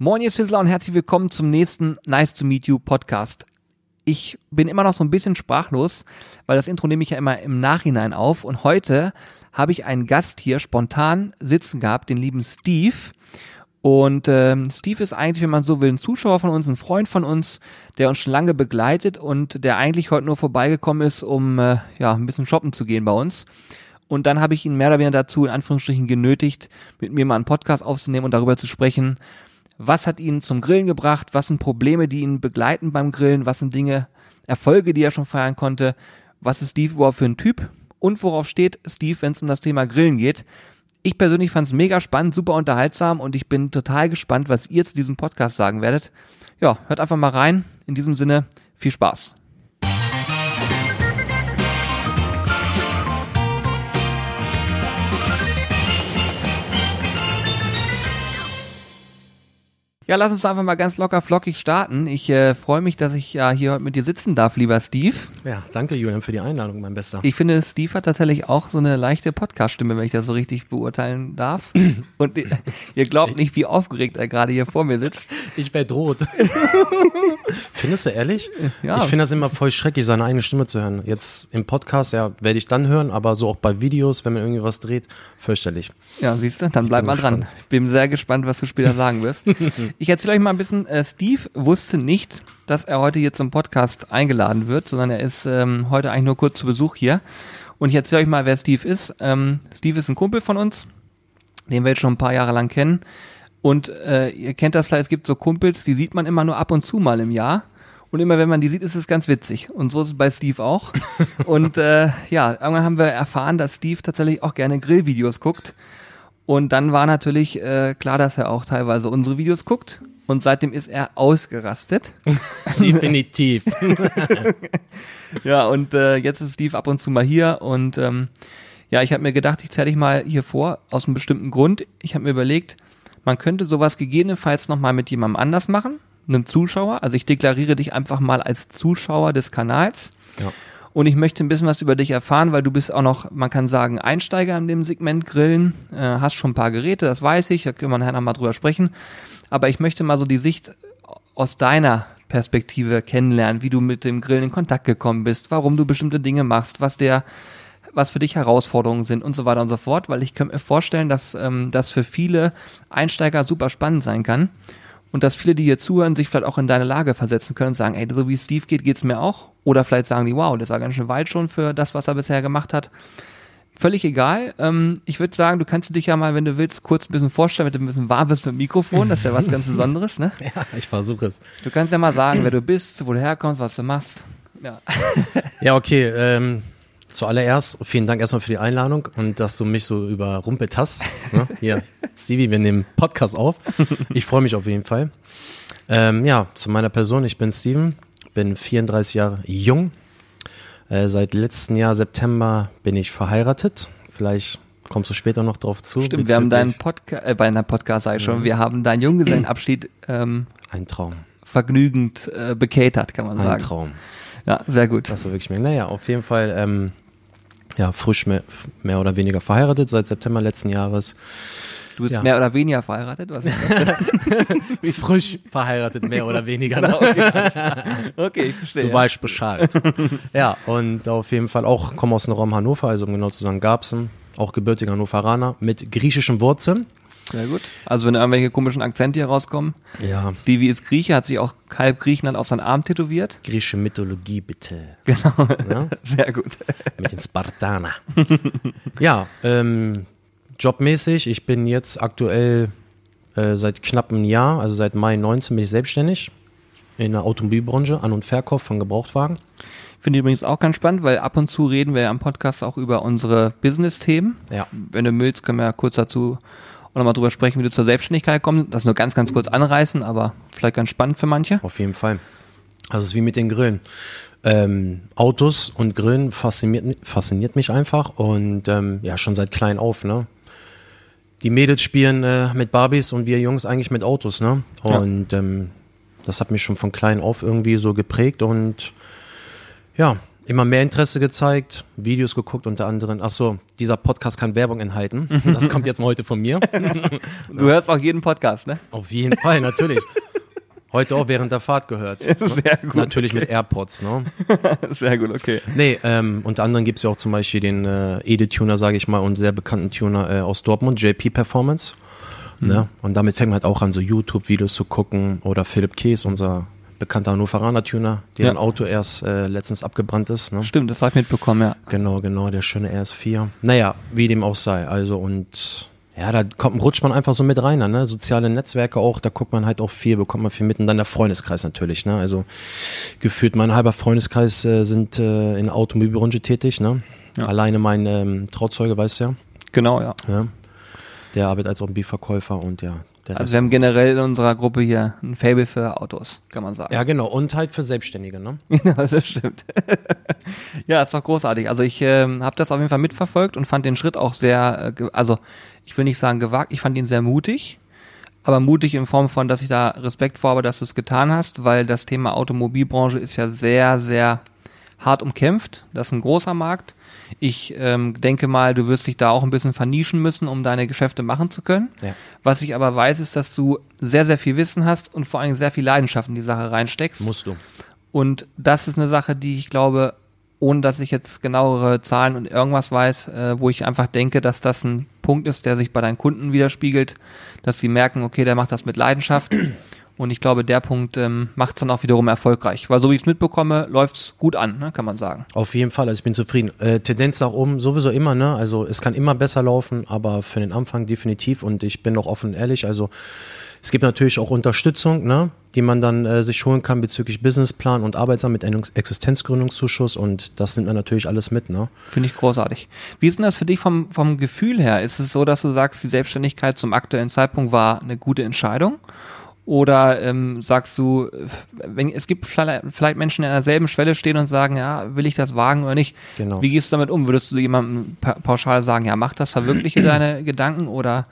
Moin, ihr Sizzler und herzlich willkommen zum nächsten Nice to Meet You Podcast. Ich bin immer noch so ein bisschen sprachlos, weil das Intro nehme ich ja immer im Nachhinein auf und heute habe ich einen Gast hier spontan sitzen gehabt, den lieben Steve. Und ähm, Steve ist eigentlich, wenn man so will, ein Zuschauer von uns, ein Freund von uns, der uns schon lange begleitet und der eigentlich heute nur vorbeigekommen ist, um äh, ja ein bisschen shoppen zu gehen bei uns. Und dann habe ich ihn mehr oder weniger dazu, in Anführungsstrichen, genötigt, mit mir mal einen Podcast aufzunehmen und darüber zu sprechen, was hat ihn zum Grillen gebracht? Was sind Probleme, die ihn begleiten beim Grillen? Was sind Dinge, Erfolge, die er schon feiern konnte? Was ist Steve überhaupt für ein Typ? Und worauf steht Steve, wenn es um das Thema Grillen geht? Ich persönlich fand es mega spannend, super unterhaltsam und ich bin total gespannt, was ihr zu diesem Podcast sagen werdet. Ja, hört einfach mal rein. In diesem Sinne, viel Spaß. Ja, lass uns einfach mal ganz locker flockig starten. Ich äh, freue mich, dass ich ja hier heute mit dir sitzen darf, lieber Steve. Ja, danke Julian für die Einladung, mein Bester. Ich finde, Steve hat tatsächlich auch so eine leichte Podcast-Stimme, wenn ich das so richtig beurteilen darf. Und ihr glaubt nicht, wie aufgeregt er gerade hier vor mir sitzt. Ich werde rot. Findest du ehrlich? Ja. Ich finde das immer voll schrecklich, seine eigene Stimme zu hören. Jetzt im Podcast, ja, werde ich dann hören, aber so auch bei Videos, wenn man irgendwie was dreht, fürchterlich. Ja, siehst du, dann bleib mal dran. gespannt. Ich bin sehr gespannt, was du später sagen wirst. Ich erzähle euch mal ein bisschen, äh, Steve wusste nicht, dass er heute hier zum Podcast eingeladen wird, sondern er ist ähm, heute eigentlich nur kurz zu Besuch hier. Und ich erzähle euch mal, wer Steve ist. Ähm, Steve ist ein Kumpel von uns, den wir jetzt schon ein paar Jahre lang kennen. Und äh, ihr kennt das vielleicht, es gibt so Kumpels, die sieht man immer nur ab und zu mal im Jahr. Und immer wenn man die sieht, ist es ganz witzig. Und so ist es bei Steve auch. und äh, ja, irgendwann haben wir erfahren, dass Steve tatsächlich auch gerne Grillvideos guckt. Und dann war natürlich äh, klar, dass er auch teilweise unsere Videos guckt. Und seitdem ist er ausgerastet. Definitiv. Ja, und äh, jetzt ist Steve ab und zu mal hier. Und ähm, ja, ich habe mir gedacht, ich zähle dich mal hier vor, aus einem bestimmten Grund. Ich habe mir überlegt, man könnte sowas gegebenenfalls nochmal mit jemandem anders machen, einem Zuschauer. Also ich deklariere dich einfach mal als Zuschauer des Kanals. Ja. Und ich möchte ein bisschen was über dich erfahren, weil du bist auch noch, man kann sagen, Einsteiger in dem Segment Grillen, äh, hast schon ein paar Geräte, das weiß ich, da können wir nachher noch mal drüber sprechen. Aber ich möchte mal so die Sicht aus deiner Perspektive kennenlernen, wie du mit dem Grillen in Kontakt gekommen bist, warum du bestimmte Dinge machst, was der, was für dich Herausforderungen sind und so weiter und so fort, weil ich könnte mir vorstellen, dass ähm, das für viele Einsteiger super spannend sein kann und dass viele, die hier zuhören, sich vielleicht auch in deine Lage versetzen können und sagen, ey, so wie Steve geht, geht's mir auch. Oder vielleicht sagen die, wow, das war ganz schön weit schon für das, was er bisher gemacht hat. Völlig egal. Ähm, ich würde sagen, du kannst dich ja mal, wenn du willst, kurz ein bisschen vorstellen, mit ein bisschen warm bist mit dem Mikrofon. Das ist ja was ganz Besonderes, ne? ja, ich versuche es. Du kannst ja mal sagen, wer du bist, wo du herkommst, was du machst. Ja. Ja, okay. Ähm, zuallererst vielen Dank erstmal für die Einladung und dass du mich so überrumpelt hast. Ne? Hier, Stevie, wir nehmen Podcast auf. Ich freue mich auf jeden Fall. Ähm, ja, zu meiner Person. Ich bin Steven, bin 34 Jahre jung. Äh, seit letzten Jahr September bin ich verheiratet. Vielleicht kommst du später noch drauf zu. Stimmt, wir haben deinen Podcast, äh, bei einer Podcast sag ich schon, wir haben deinen Junggesellenabschied ähm, Ein Traum. vergnügend äh, bekatert, kann man Ein sagen. Traum. Ja, sehr gut. Das war wirklich mehr. Naja, auf jeden Fall, ähm, ja, frisch mehr, mehr oder weniger verheiratet seit September letzten Jahres. Du bist ja. mehr oder weniger verheiratet, was ist das? Frisch verheiratet, mehr oder weniger. Ne? Okay, ich verstehe. Du weißt Bescheid. ja, und auf jeden Fall auch, komme aus dem Raum Hannover, also um genau zu sagen, Garbsen, auch gebürtiger Hannoveraner mit griechischen Wurzeln. Sehr gut. Also wenn irgendwelche komischen Akzente hier rauskommen. Ja, Stevie ist Grieche, hat sich auch halb Griechenland auf seinen Arm tätowiert. griechische Mythologie bitte. Genau. Ja? Sehr gut. mit den Spartaner. ja, ähm, jobmäßig, ich bin jetzt aktuell äh, seit knapp einem Jahr, also seit Mai 19 bin ich selbstständig in der Automobilbranche, An- und Verkauf von Gebrauchtwagen. Finde ich übrigens auch ganz spannend, weil ab und zu reden wir ja am Podcast auch über unsere Business-Themen. Ja. Wenn du willst, können wir ja kurz dazu auch nochmal drüber sprechen, wie du zur Selbstständigkeit kommst. Das nur ganz, ganz kurz anreißen, aber vielleicht ganz spannend für manche. Auf jeden Fall. Also es ist wie mit den Grillen. Ähm, Autos und Grillen fasziniert, fasziniert mich einfach und ähm, ja, schon seit klein auf, ne? Die Mädels spielen äh, mit Barbies und wir Jungs eigentlich mit Autos, ne? Ja. Und ähm, das hat mich schon von klein auf irgendwie so geprägt und ja, immer mehr Interesse gezeigt, Videos geguckt, unter anderem. Ach so, dieser Podcast kann Werbung enthalten. Das kommt jetzt mal heute von mir. Du hörst auch jeden Podcast, ne? Auf jeden Fall, natürlich. Heute auch während der Fahrt gehört. Sehr gut. Natürlich mit AirPods, ne? Sehr gut, okay. Nee, ähm, unter anderem gibt's ja auch zum Beispiel den äh, Ede-Tuner, sage ich mal, und sehr bekannten Tuner äh, aus Dortmund, JP Performance. Ne? Und damit fängt man halt auch an, so YouTube-Videos zu gucken. Oder Philipp Kees, unser bekannter Hannoveraner Tuner, der Ja. Auto erst äh, letztens abgebrannt ist. Ne? Stimmt, das habe ich mitbekommen, ja. Genau, genau, der schöne RS4. Naja, wie dem auch sei. Also und ja, da kommt, rutscht man einfach so mit rein, ne? Soziale Netzwerke auch, da guckt man halt auch viel, bekommt man viel mit. Und dann der Freundeskreis natürlich, ne? Also gefühlt mein halber Freundeskreis äh, sind äh, in der Automobilbranche tätig, ne? Ja. Alleine mein ähm, Trauzeuge, weißt du ja, Genau, ja. ja. Der arbeitet als Automobilverkäufer und ja, Also wir haben generell in unserer Gruppe hier ein Fable für Autos, kann man sagen. ja, genau. Und halt für Selbstständige, ne? Genau, das stimmt. ja, ist doch großartig. Also ich ähm, habe das auf jeden Fall mitverfolgt und fand den Schritt auch sehr, äh, also ich will nicht sagen gewagt, ich fand ihn sehr mutig, aber mutig in Form von, dass ich da Respekt vor habe, dass du es getan hast, weil das Thema Automobilbranche ist ja sehr, sehr hart umkämpft. Das ist ein großer Markt. Ich ähm, denke mal, du wirst dich da auch ein bisschen vernischen müssen, um deine Geschäfte machen zu können. Ja. Was ich aber weiß, ist, dass du sehr, sehr viel Wissen hast und vor allem sehr viel Leidenschaft in die Sache reinsteckst. Musst du. Und das ist eine Sache, die ich glaube, ohne dass ich jetzt genauere Zahlen und irgendwas weiß, äh, wo ich einfach denke, dass das ein Punkt ist, der sich bei deinen Kunden widerspiegelt, dass sie merken, okay, der macht das mit Leidenschaft. Und ich glaube, der Punkt ähm, macht es dann auch wiederum erfolgreich. Weil so wie ich es mitbekomme, läuft's gut an, ne, kann man sagen. Auf jeden Fall, also ich bin zufrieden. Äh, Tendenz nach oben sowieso immer, ne? Also es kann immer besser laufen, aber für den Anfang definitiv und ich bin auch offen und ehrlich. Also es gibt natürlich auch Unterstützung, ne? die man dann äh, sich holen kann bezüglich Businessplan und Arbeitsamt mit Existenzgründungszuschuss und das nimmt man natürlich alles mit, ne? Finde ich großartig. Wie ist denn das für dich vom, vom Gefühl her? Ist es so, dass du sagst, die Selbstständigkeit zum aktuellen Zeitpunkt war eine gute Entscheidung? Oder ähm, sagst du, wenn, es gibt vielleicht Menschen, die an derselben Schwelle stehen und sagen, ja, will ich das wagen oder nicht? Genau. Wie gehst du damit um? Würdest du jemandem pa pauschal sagen, ja, mach das, verwirkliche deine Gedanken oder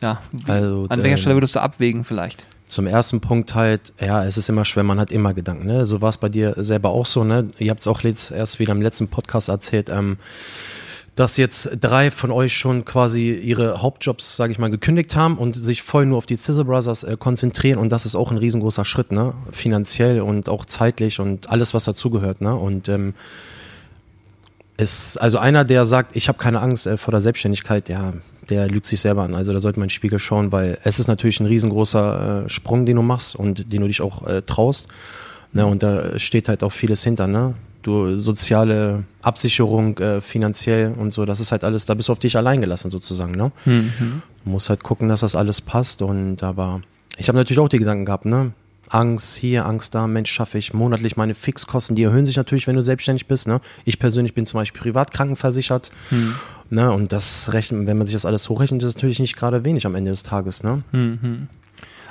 ja, Also, an welcher ähm, Stelle würdest du abwägen vielleicht? Zum ersten Punkt halt, ja, es ist immer schwer, man hat immer Gedanken, ne? So war es bei dir selber auch so, ne? Ihr habt es auch jetzt erst wieder im letzten Podcast erzählt, ähm, dass jetzt drei von euch schon quasi ihre Hauptjobs, sage ich mal, gekündigt haben und sich voll nur auf die Sizzle Brothers äh, konzentrieren und das ist auch ein riesengroßer Schritt, ne? Finanziell und auch zeitlich und alles, was dazugehört, ne? Und ähm, ist also einer, der sagt, ich habe keine Angst äh, vor der Selbstständigkeit, ja, der lügt sich selber an. Also da sollte man in den Spiegel schauen, weil es ist natürlich ein riesengroßer äh, Sprung, den du machst und den du dich auch äh, traust. Ne, und da steht halt auch vieles hinter, ne? Du soziale Absicherung, äh, finanziell und so, das ist halt alles, da bist du auf dich allein gelassen sozusagen, ne? Mhm. Du musst halt gucken, dass das alles passt und aber ich habe natürlich auch die Gedanken gehabt, ne? Angst hier, Angst da, Mensch, schaffe ich monatlich meine Fixkosten, die erhöhen sich natürlich, wenn du selbstständig bist, ne? Ich persönlich bin zum Beispiel privat krankenversichert, ne? Und das rechnet, wenn man sich das alles hochrechnet, ist es natürlich nicht gerade wenig am Ende des Tages, ne?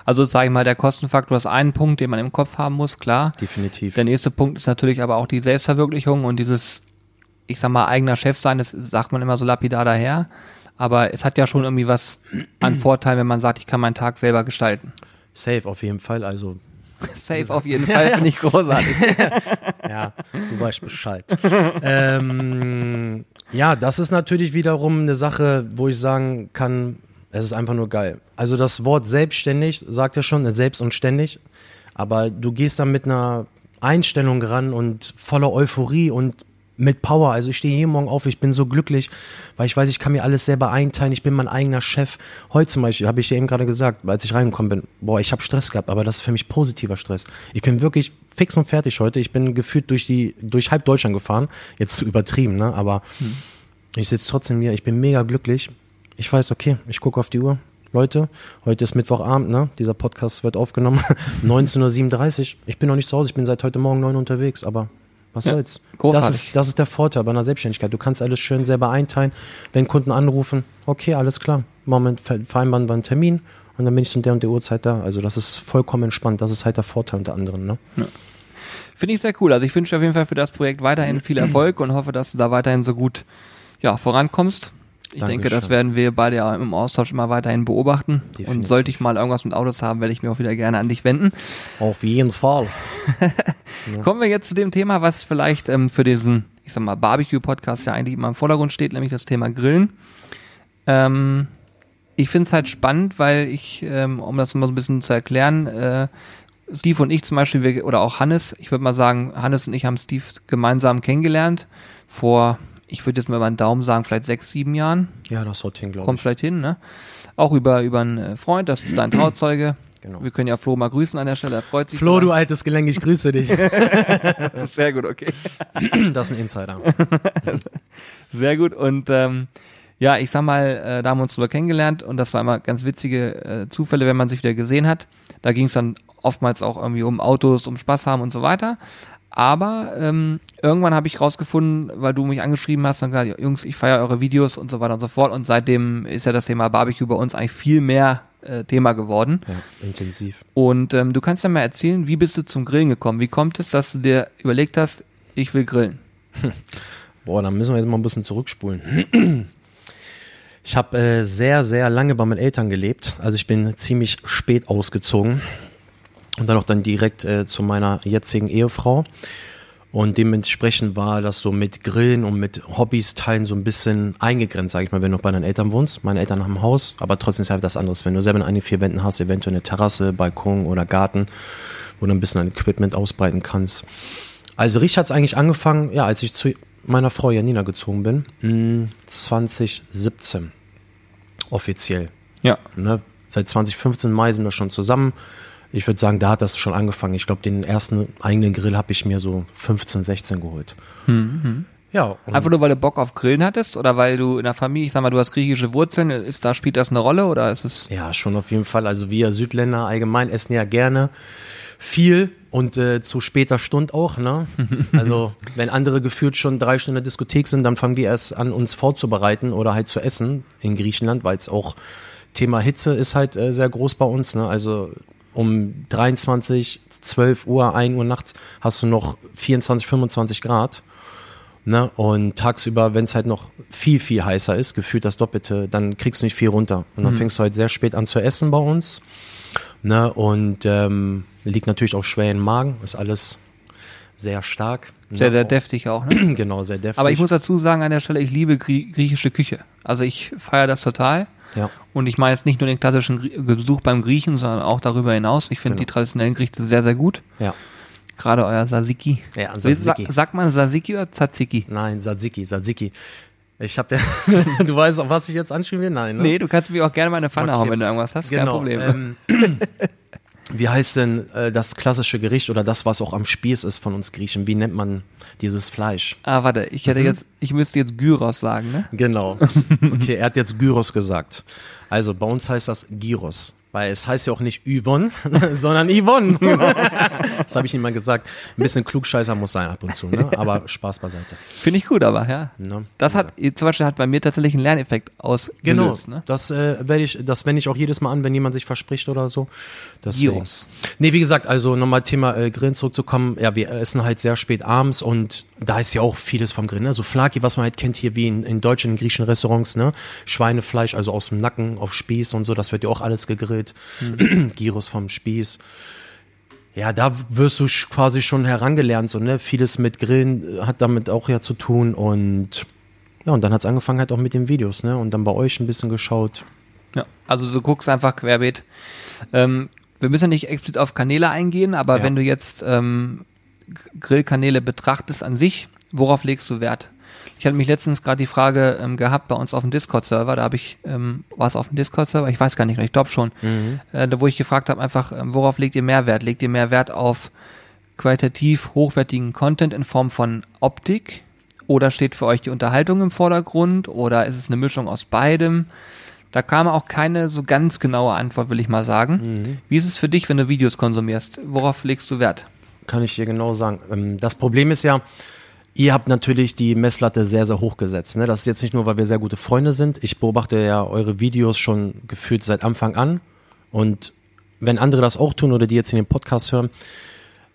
Also sage ich mal, der Kostenfaktor ist ein Punkt, den man im Kopf haben muss, klar. Definitiv. Der nächste Punkt ist natürlich aber auch die Selbstverwirklichung und dieses, ich sag mal, eigener Chef sein, das sagt man immer so lapidar daher. Aber es hat ja schon irgendwie was an Vorteil, wenn man sagt, ich kann meinen Tag selber gestalten. Safe auf jeden Fall, also Safe auf jeden Fall, finde ich großartig. Ja, du weißt Bescheid. ähm, ja, das ist natürlich wiederum eine Sache, wo ich sagen kann, es ist einfach nur geil. Also das Wort selbstständig sagt ja schon, selbst und ständig, aber du gehst dann mit einer Einstellung ran und voller Euphorie und mit Power. Also ich stehe jeden Morgen auf, ich bin so glücklich, weil ich weiß, ich kann mir alles selber einteilen, ich bin mein eigener Chef. Heute zum Beispiel, habe ich dir eben gerade gesagt, als ich reingekommen bin, boah, ich habe Stress gehabt, aber das ist für mich positiver Stress. Ich bin wirklich fix und fertig heute. Ich bin gefühlt durch die, durch halb Deutschland gefahren. Jetzt zu übertrieben, ne? Aber ich sitze trotzdem hier, ich bin mega glücklich. Ich weiß, okay, ich gucke auf die Uhr. Leute, heute ist Mittwochabend, ne? Dieser Podcast wird aufgenommen. 19.37 Uhr. Ich bin noch nicht zu Hause, ich bin seit heute Morgen 9 Uhr unterwegs, aber was Ja, soll's? Das ist, das ist der Vorteil bei einer Selbstständigkeit. Du kannst alles schön selber einteilen. Wenn Kunden anrufen, okay, alles klar. Moment, ver- vereinbaren wir einen Termin und dann bin ich zu der und der Uhrzeit da. Also das ist vollkommen entspannt. Das ist halt der Vorteil unter anderem, ne? Finde ich sehr cool. Also ich wünsche auf jeden Fall für das Projekt weiterhin viel Erfolg und hoffe, dass du da weiterhin so gut ja, vorankommst. Ich denke, das werden wir beide ja im Austausch immer weiterhin beobachten. Definitiv. Und sollte ich mal irgendwas mit Autos haben, werde ich mir auch wieder gerne an dich wenden. Auf jeden Fall. ja. Kommen wir jetzt zu dem Thema, was vielleicht ähm, für diesen, ich sag mal, Barbecue-Podcast ja eigentlich immer im Vordergrund steht, nämlich das Thema Grillen. Ähm, ich finde es halt spannend, weil ich, ähm, um das mal so ein bisschen zu erklären, äh, Steve und ich zum Beispiel, wir, oder auch Hannes, ich würde mal sagen, Hannes und ich haben Steve gemeinsam kennengelernt vor, ich würde jetzt mal über einen Daumen sagen, vielleicht sechs, sieben Jahren. Ja, das haut hin, glaube ich. Kommt vielleicht hin, ne? Auch über, über einen äh, Freund, das ist dein Trauzeuge. Genau. Wir können ja Flo mal grüßen an der Stelle, er freut sich. Flo, du altes Gelenk, ich grüße dich. Sehr gut, okay. Das ist ein Insider. Sehr gut und ähm, ja, ich sag mal, äh, da haben wir uns drüber kennengelernt und das war immer ganz witzige äh, Zufälle, wenn man sich wieder gesehen hat. Da ging es dann oftmals auch irgendwie um Autos, um Spaß haben und so weiter. Aber ähm, irgendwann habe ich rausgefunden, weil du mich angeschrieben hast und gesagt, Jungs, ich feiere eure Videos und so weiter und so fort. Und seitdem ist ja das Thema Barbecue bei uns eigentlich viel mehr äh, Thema geworden. Ja, intensiv. Und ähm, du kannst ja mal erzählen, wie bist du zum Grillen gekommen? Wie kommt es, dass du dir überlegt hast, ich will grillen? Boah, dann müssen wir jetzt mal ein bisschen zurückspulen. Ich habe äh, sehr, sehr lange bei meinen Eltern gelebt. Also ich bin ziemlich spät ausgezogen und dann auch dann direkt äh, zu meiner jetzigen Ehefrau. Und dementsprechend war das so mit Grillen und mit Hobbys teilen so ein bisschen eingegrenzt, sage ich mal, wenn du bei deinen Eltern wohnst. Meine Eltern haben ein Haus, aber trotzdem ist halt das anderes. Wenn du selber in einen vier Wänden hast, eventuell eine Terrasse, Balkon oder Garten, wo du ein bisschen dein Equipment ausbreiten kannst. Also richtig hat es eigentlich angefangen, ja, als ich zu meiner Frau Janina gezogen bin, 2017 hm, offiziell. Ja. Ne? Seit 2015 Mai sind wir schon zusammen. Ich würde sagen, da hat das schon angefangen. Ich glaube, den ersten eigenen Grill habe ich mir so 15, 16 geholt. Mhm. Ja. Einfach nur, weil du Bock auf Grillen hattest oder weil du in der Familie, ich sag mal, du hast griechische Wurzeln, ist da spielt das eine Rolle oder ist es? Ja, schon auf jeden Fall. Also wir Südländer allgemein essen ja gerne viel und äh, zu später Stunde auch. Ne? Also wenn andere gefühlt schon drei Stunden in der Diskothek sind, dann fangen wir erst an, uns vorzubereiten oder halt zu essen in Griechenland, weil es auch Thema Hitze ist halt äh, sehr groß bei uns. Ne? Also um 23, 12 Uhr, 1 Uhr nachts hast du noch 24, 25 Grad. Ne? Und tagsüber, wenn es halt noch viel, viel heißer ist, gefühlt das Doppelte, dann kriegst du nicht viel runter. Und dann mhm. fängst du halt sehr spät an zu essen bei uns. Ne? Und ähm, liegt natürlich auch schwer im Magen, ist alles sehr stark. Ne? Sehr, sehr deftig auch, ne? genau, sehr deftig. Aber ich muss dazu sagen an der Stelle, ich liebe griechische Küche. Also ich feiere das total. Ja. Und ich meine jetzt nicht nur den klassischen Besuch beim Griechen, sondern auch darüber hinaus. Ich finde genau. die traditionellen Gerichte sehr, sehr gut. Ja. Gerade euer Sasiki. Ja, Tzatziki. Sa sagt man Sasiki oder Tzatziki? Nein, Tzatziki, Tzatziki. Ich habe ja, du weißt, auf was ich jetzt anspielen will? Nein, ne? Nee, du kannst mich auch gerne mal in eine Pfanne okay. hauen, wenn du irgendwas hast. Genau, Kein Problem. Ähm, wie heißt denn äh, das klassische Gericht oder das, was auch am Spieß ist von uns Griechen? Wie nennt man dieses Fleisch? Ah, warte, ich hätte mhm. jetzt, ich müsste jetzt Gyros sagen, ne? Genau. Okay, er hat jetzt Gyros gesagt. Also bei uns heißt das Gyros. Weil es heißt ja auch nicht Yvonne, sondern Yvonne. das habe ich ihm mal gesagt. Ein bisschen Klugscheißer muss sein ab und zu, ne? aber Spaß beiseite. Finde ich gut, aber ja. Ne? Das hat zum Beispiel hat bei mir tatsächlich einen Lerneffekt ausgelöst. Genau, ne? das äh, werde ich, das wende ich auch jedes Mal an, wenn jemand sich verspricht oder so. Gyros. Nee, wie gesagt, also nochmal Thema äh, Grillen zurückzukommen. Ja, wir essen halt sehr spät abends und da ist ja auch vieles vom Grillen. Ne? So Flaki, was man halt kennt hier wie in, in deutschen, in griechischen Restaurants, ne? Schweinefleisch, also aus dem Nacken auf Spieß und so, das wird ja auch alles gegrillt. Mhm. Gyros vom Spieß. Ja, da wirst du quasi schon herangelernt, so, ne? Vieles mit Grillen hat damit auch ja zu tun und ja, und dann hat es angefangen halt auch mit den Videos, ne? Und dann bei euch ein bisschen geschaut. Ja, also du guckst einfach querbeet. Ähm, wir müssen ja nicht explizit auf Kanäle eingehen, aber ja. wenn du jetzt ähm, Grillkanäle betrachtest an sich, worauf legst du Wert? Ich hatte mich letztens gerade die Frage ähm, gehabt bei uns auf dem Discord-Server, da habe ich, ähm, war es auf dem Discord-Server? Ich weiß gar nicht, ich glaube schon, mhm. äh, wo ich gefragt habe, einfach, ähm, worauf legt ihr mehr Wert? Legt ihr mehr Wert auf qualitativ hochwertigen Content in Form von Optik? Oder steht für euch die Unterhaltung im Vordergrund? Oder ist es eine Mischung aus beidem? Da kam auch keine so ganz genaue Antwort, will ich mal sagen. Mhm. Wie ist es für dich, wenn du Videos konsumierst? Worauf legst du Wert? Kann ich dir genau sagen. Ähm, das Problem ist ja, ihr habt natürlich die Messlatte sehr, sehr hoch gesetzt. Ne? Das ist jetzt nicht nur, weil wir sehr gute Freunde sind. Ich beobachte ja eure Videos schon gefühlt seit Anfang an. Und wenn andere das auch tun oder die jetzt in den Podcast hören,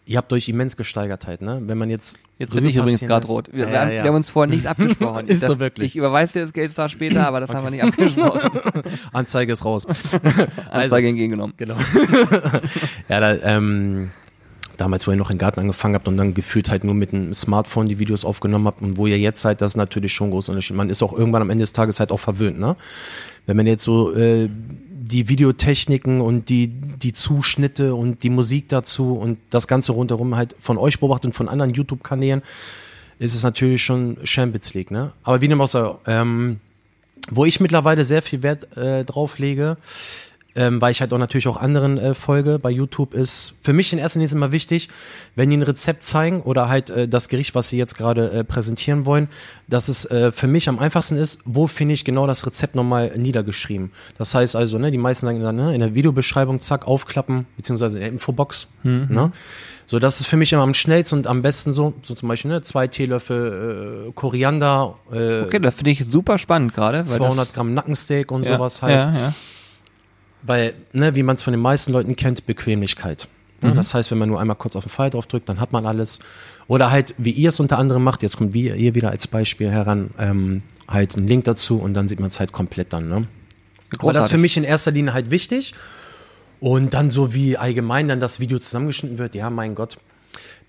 ihr habt euch immens gesteigert halt, ne? Wenn man jetzt. Jetzt bin ich übrigens gerade rot. Wir, Ja, wir, haben, ja. wir haben uns vorher nicht abgesprochen. Ist das, so wirklich. Ich überweise dir das Geld zwar später, aber das haben wir nicht abgesprochen. Anzeige ist raus. also, Anzeige entgegengenommen. genau. ja, da, ähm, damals, wo ihr noch im Garten angefangen habt und dann gefühlt halt nur mit einem Smartphone die Videos aufgenommen habt und wo ihr jetzt seid, das ist natürlich schon ein großer Unterschied. Man ist auch irgendwann am Ende des Tages halt auch verwöhnt, ne? Wenn man jetzt so äh, die Videotechniken und die, die Zuschnitte und die Musik dazu und das Ganze rundherum halt von euch beobachtet und von anderen YouTube-Kanälen, ist es natürlich schon Champions League, ne? Aber wie dem auch sei, ähm, wo ich mittlerweile sehr viel Wert äh, drauf lege, ähm, weil ich halt auch natürlich auch anderen äh, folge bei YouTube, ist für mich in erster Linie ist immer wichtig, wenn die ein Rezept zeigen oder halt äh, das Gericht, was sie jetzt gerade äh, präsentieren wollen, dass es äh, für mich am einfachsten ist, wo finde ich genau das Rezept nochmal niedergeschrieben. Das heißt also, ne, die meisten sagen dann, ne, in der Videobeschreibung, zack, aufklappen, beziehungsweise in der Infobox. Ne? So, das ist für mich immer am schnellsten und am besten so, so zum Beispiel ne, zwei Teelöffel äh, Koriander, äh, Okay, das finde ich super spannend gerade. weil 200 das, Gramm Nackensteak und ja, sowas halt. Ja, ja. Weil, ne, wie man es von den meisten Leuten kennt, Bequemlichkeit. Ne, Das heißt, wenn man nur einmal kurz auf den Pfeil drauf drückt, dann hat man alles. Oder halt, wie ihr es unter anderem macht, jetzt kommt wir, ihr wieder als Beispiel heran, ähm, halt einen Link dazu und dann sieht man es halt komplett dann. Ne? Aber das ist für mich in erster Linie halt wichtig. Und dann so wie allgemein dann das Video zusammengeschnitten wird, ja, mein Gott.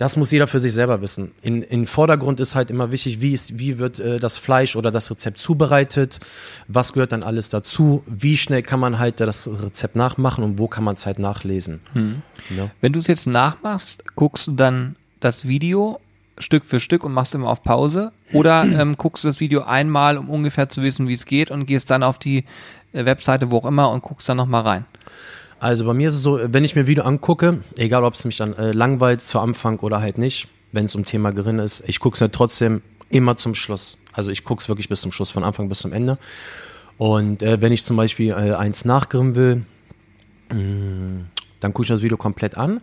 Das muss jeder für sich selber wissen. In, in Vordergrund ist halt immer wichtig, wie, ist, wie wird äh, das Fleisch oder das Rezept zubereitet, was gehört dann alles dazu, wie schnell kann man halt das Rezept nachmachen und wo kann man es halt nachlesen. Ja. Wenn du es jetzt nachmachst, guckst du dann das Video Stück für Stück und machst immer auf Pause? Oder ähm, guckst du das Video einmal, um ungefähr zu wissen, wie es geht und gehst dann auf die äh, Webseite, wo auch immer und guckst dann nochmal rein? Also bei mir ist es so, wenn ich mir ein Video angucke, egal ob es mich dann äh, langweilt zu Anfang oder halt nicht, wenn es um Thema Gerinne ist, ich gucke es mir trotzdem immer zum Schluss. Also ich gucke es wirklich bis zum Schluss, von Anfang bis zum Ende. Und äh, wenn ich zum Beispiel äh, eins nachgrimmen will, mh, dann gucke ich das Video komplett an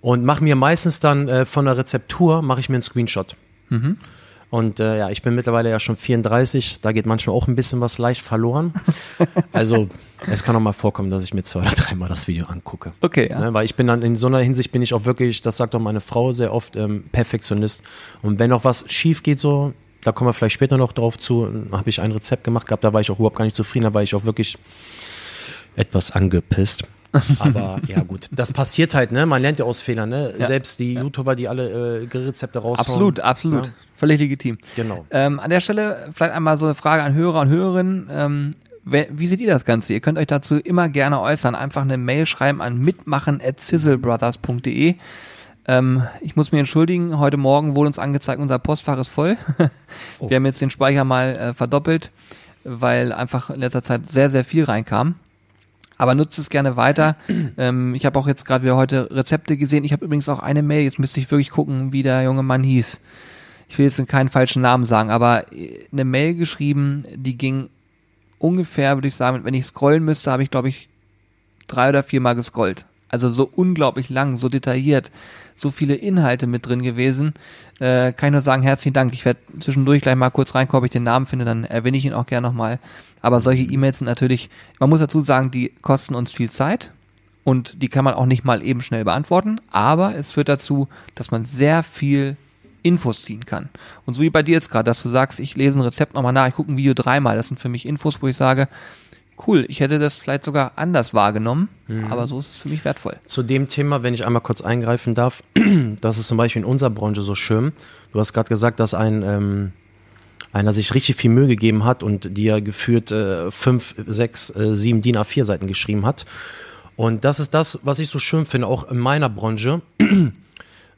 und mache mir meistens dann äh, von der Rezeptur, mache ich mir einen Screenshot. Und äh, ja, ich bin mittlerweile ja schon 34, da geht manchmal auch ein bisschen was leicht verloren. Also es kann auch mal vorkommen, dass ich mir zwei oder dreimal das Video angucke. Okay, ja. Ne, weil ich bin dann in so einer Hinsicht bin ich auch wirklich, das sagt auch meine Frau sehr oft, ähm, Perfektionist. Und wenn auch was schief geht so, da kommen wir vielleicht später noch drauf zu, habe ich ein Rezept gemacht gehabt, da war ich auch überhaupt gar nicht zufrieden, da war ich auch wirklich etwas angepisst. Aber ja gut, das passiert halt, ne? Man lernt ja aus Fehlern, ne? Ja. Selbst die YouTuber, die alle äh, Rezepte raushauen. Absolut, absolut. Ja. Völlig legitim. Genau. Ähm, an der Stelle vielleicht einmal so eine Frage an Hörer und Hörerinnen. Ähm, wer, wie seht ihr das Ganze? Ihr könnt euch dazu immer gerne äußern. Einfach eine Mail schreiben an mitmachen.sizzlebrothers.de. Ähm, ich muss mich entschuldigen, heute Morgen wurde uns angezeigt, unser Postfach ist voll. Oh. Wir haben jetzt den Speicher mal äh, verdoppelt, weil einfach in letzter Zeit sehr, sehr viel reinkam. Aber nutzt es gerne weiter. ähm, ich habe auch jetzt gerade wieder heute Rezepte gesehen. Ich habe übrigens auch eine Mail. Jetzt müsste ich wirklich gucken, wie der junge Mann hieß. Ich will jetzt keinen falschen Namen sagen, aber äh, eine Mail geschrieben, die ging ungefähr, würde ich sagen, wenn ich scrollen müsste, habe ich, glaube ich, drei oder viermal gescrollt. Also so unglaublich lang, so detailliert, so viele Inhalte mit drin gewesen. Äh, kann ich nur sagen, herzlichen Dank. Ich werde zwischendurch gleich mal kurz reinkommen, ob ich den Namen finde, dann erwähne ich ihn auch gerne nochmal. Aber solche E-Mails sind natürlich, man muss dazu sagen, die kosten uns viel Zeit und die kann man auch nicht mal eben schnell beantworten, aber es führt dazu, dass man sehr viel Infos ziehen kann. Und so wie bei dir jetzt gerade, dass du sagst, ich lese ein Rezept nochmal nach, ich gucke ein Video dreimal, das sind für mich Infos, wo ich sage, cool, ich hätte das vielleicht sogar anders wahrgenommen, aber so ist es für mich wertvoll. Zu dem Thema, wenn ich einmal kurz eingreifen darf, das ist zum Beispiel in unserer Branche so schön. Du hast gerade gesagt, dass ein ähm, einer sich richtig viel Mühe gegeben hat und dir geführt äh, fünf, sechs, äh, sieben DIN A4 Seiten geschrieben hat. Und das ist das, was ich so schön finde, auch in meiner Branche.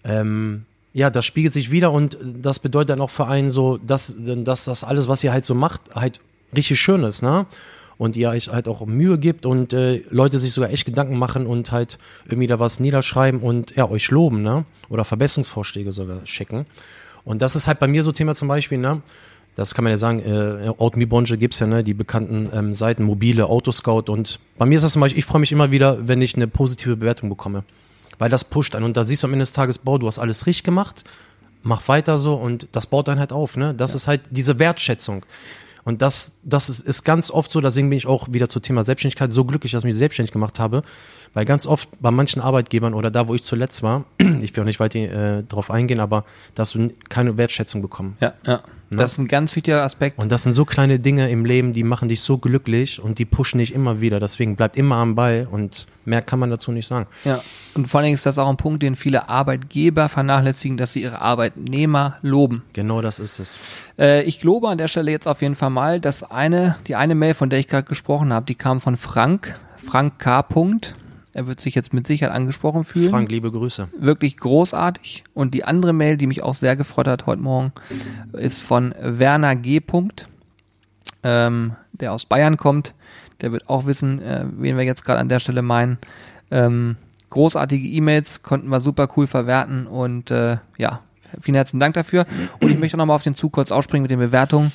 ähm, ja, das spiegelt sich wieder und das bedeutet dann auch für einen so, dass, dass das alles, was ihr halt so macht, halt richtig schön ist, ne? Und ihr euch halt auch Mühe gibt und äh, Leute sich sogar echt Gedanken machen und halt irgendwie da was niederschreiben und ja, euch loben, ne? Oder Verbesserungsvorschläge sogar schicken. Und das ist halt bei mir so Thema zum Beispiel, ne? Das kann man ja sagen, äh, Automobilbranche gibt's ja, ne, die bekannten ähm, Seiten, mobile, Autoscout und bei mir ist das zum Beispiel, ich freue mich immer wieder, wenn ich eine positive Bewertung bekomme. Weil das pusht einen und da siehst du am Ende des Tages, boah, du hast alles richtig gemacht, mach weiter so und das baut dann halt auf, ne? Das ist halt diese Wertschätzung. Und das, das ist, ist ganz oft so, deswegen bin ich auch wieder zum Thema Selbstständigkeit so glücklich, dass ich mich selbstständig gemacht habe, weil ganz oft bei manchen Arbeitgebern oder da, wo ich zuletzt war, ich will auch nicht weiter äh, drauf eingehen, aber da hast du keine Wertschätzung bekommen. Ja, ja. Das ist ein ganz wichtiger Aspekt. Und das sind so kleine Dinge im Leben, die machen dich so glücklich und die pushen dich immer wieder. Deswegen bleibt immer am Ball und mehr kann man dazu nicht sagen. Ja, und vor allen Dingen ist das auch ein Punkt, den viele Arbeitgeber vernachlässigen, dass sie ihre Arbeitnehmer loben. Genau das ist es. Äh, ich lobe an der Stelle jetzt auf jeden Fall mal, dass eine, die eine Mail, von der ich gerade gesprochen habe, die kam von Frank, Frank K. Punkt. Er wird sich jetzt mit Sicherheit angesprochen fühlen. Frank, liebe Grüße. Wirklich großartig. Und die andere Mail, die mich auch sehr gefreut hat heute Morgen, ist von Werner G. Punkt, ähm, der aus Bayern kommt. Der wird auch wissen, äh, wen wir jetzt gerade an der Stelle meinen. Ähm, großartige E-Mails konnten wir super cool verwerten und äh, ja, vielen herzlichen Dank dafür. Und ich möchte nochmal auf den Zug kurz ausspringen mit den Bewertungen.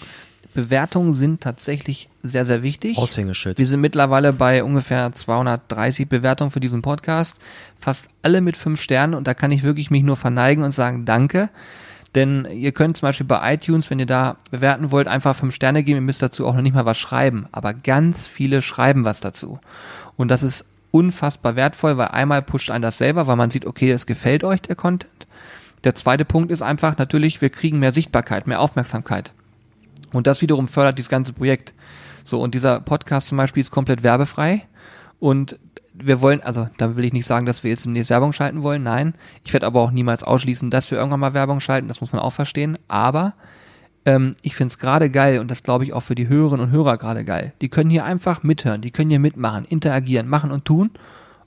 Bewertungen sind tatsächlich sehr, sehr wichtig. Aushängeschild. Wir sind mittlerweile bei ungefähr 230 Bewertungen für diesen Podcast. Fast alle mit fünf Sternen und da kann ich wirklich mich nur verneigen und sagen Danke. Denn ihr könnt zum Beispiel bei iTunes, wenn ihr da bewerten wollt, einfach fünf Sterne geben. Ihr müsst dazu auch noch nicht mal was schreiben. Aber ganz viele schreiben was dazu. Und das ist unfassbar wertvoll, weil einmal pusht einen das selber, weil man sieht, okay, es gefällt euch der Content. Der zweite Punkt ist einfach natürlich, wir kriegen mehr Sichtbarkeit, mehr Aufmerksamkeit. Und das wiederum fördert dieses ganze Projekt. So, und dieser Podcast zum Beispiel ist komplett werbefrei. Und wir wollen, also da will ich nicht sagen, dass wir jetzt demnächst Werbung schalten wollen, nein. Ich werde aber auch niemals ausschließen, dass wir irgendwann mal Werbung schalten, das muss man auch verstehen. Aber ähm, ich finde es gerade geil und das glaube ich auch für die Hörerinnen und Hörer gerade geil. Die können hier einfach mithören, die können hier mitmachen, interagieren, machen und tun.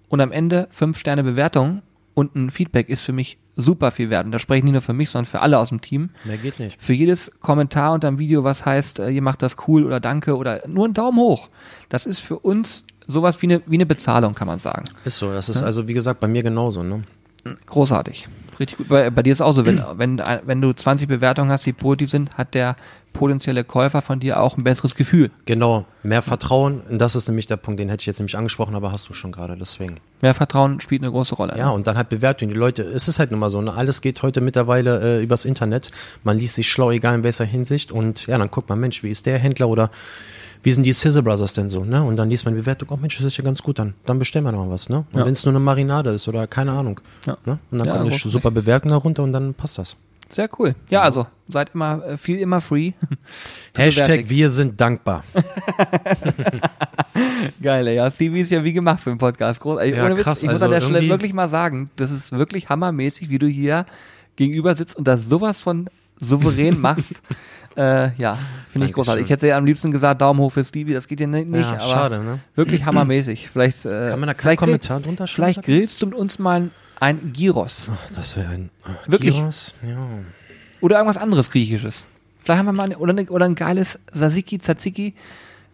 Und am Ende fünf Sterne Bewertung und ein Feedback ist für mich super viel wert. Und da spreche ich nicht nur für mich, sondern für alle aus dem Team. Mehr geht nicht. Für jedes Kommentar unter dem Video, was heißt, äh, ihr macht das cool oder danke oder nur ein Daumen hoch. Das ist für uns sowas wie eine, wie eine Bezahlung, kann man sagen. Ist so. Das ist also, wie gesagt, bei mir genauso. Ne? Großartig. Richtig gut. Bei, bei dir ist es auch so, wenn, wenn, wenn du 20 Bewertungen hast, die positiv sind, hat der potenzielle Käufer von dir auch ein besseres Gefühl. Genau. Mehr Vertrauen. Und das ist nämlich der Punkt, den hätte ich jetzt nämlich angesprochen, aber hast du schon gerade. Deswegen. Mehr Vertrauen spielt eine große Rolle. Ja, und dann halt Bewertung. Die Leute, es ist halt nun mal so, ne? alles geht heute mittlerweile äh, übers Internet. Man liest sich schlau, egal in welcher Hinsicht. Und ja, dann guckt man, Mensch, wie ist der Händler oder wie sind die Sizzle Brothers denn so, ne? Und dann liest man die Bewertung, oh Mensch, das ist ja ganz gut, dann, dann bestellen wir noch was, ne? Und Ja. wenn es nur eine Marinade ist oder keine Ahnung, Ja. ne? Und dann Ja, kommt eine super Bewertung darunter und dann passt das. Sehr cool. Ja, also seid immer äh, viel immer free. Hashtag Bewertig. wir sind dankbar. Geil, ja. Stevie ist ja wie gemacht für den Podcast. Groß, ey, Ja, Witz, krass, ich muss also an der Stelle wirklich mal sagen, das ist wirklich hammermäßig, wie du hier gegenüber sitzt und das sowas von souverän machst. äh, ja, finde ich großartig. Ich hätte ja am liebsten gesagt, Daumen hoch für Stevie, das geht ja ni- nicht, Ja, aber schade, ne? wirklich hammermäßig. Vielleicht, äh, Kann man da keinen Kommentar drunter schreiben? vielleicht grillst du mit uns mal ein, ein Gyros Das wäre ein äh, Wirklich? Gyros, ja. oder irgendwas anderes Griechisches. Vielleicht haben wir mal eine, oder, eine, oder ein geiles Tzatziki, Tzatziki,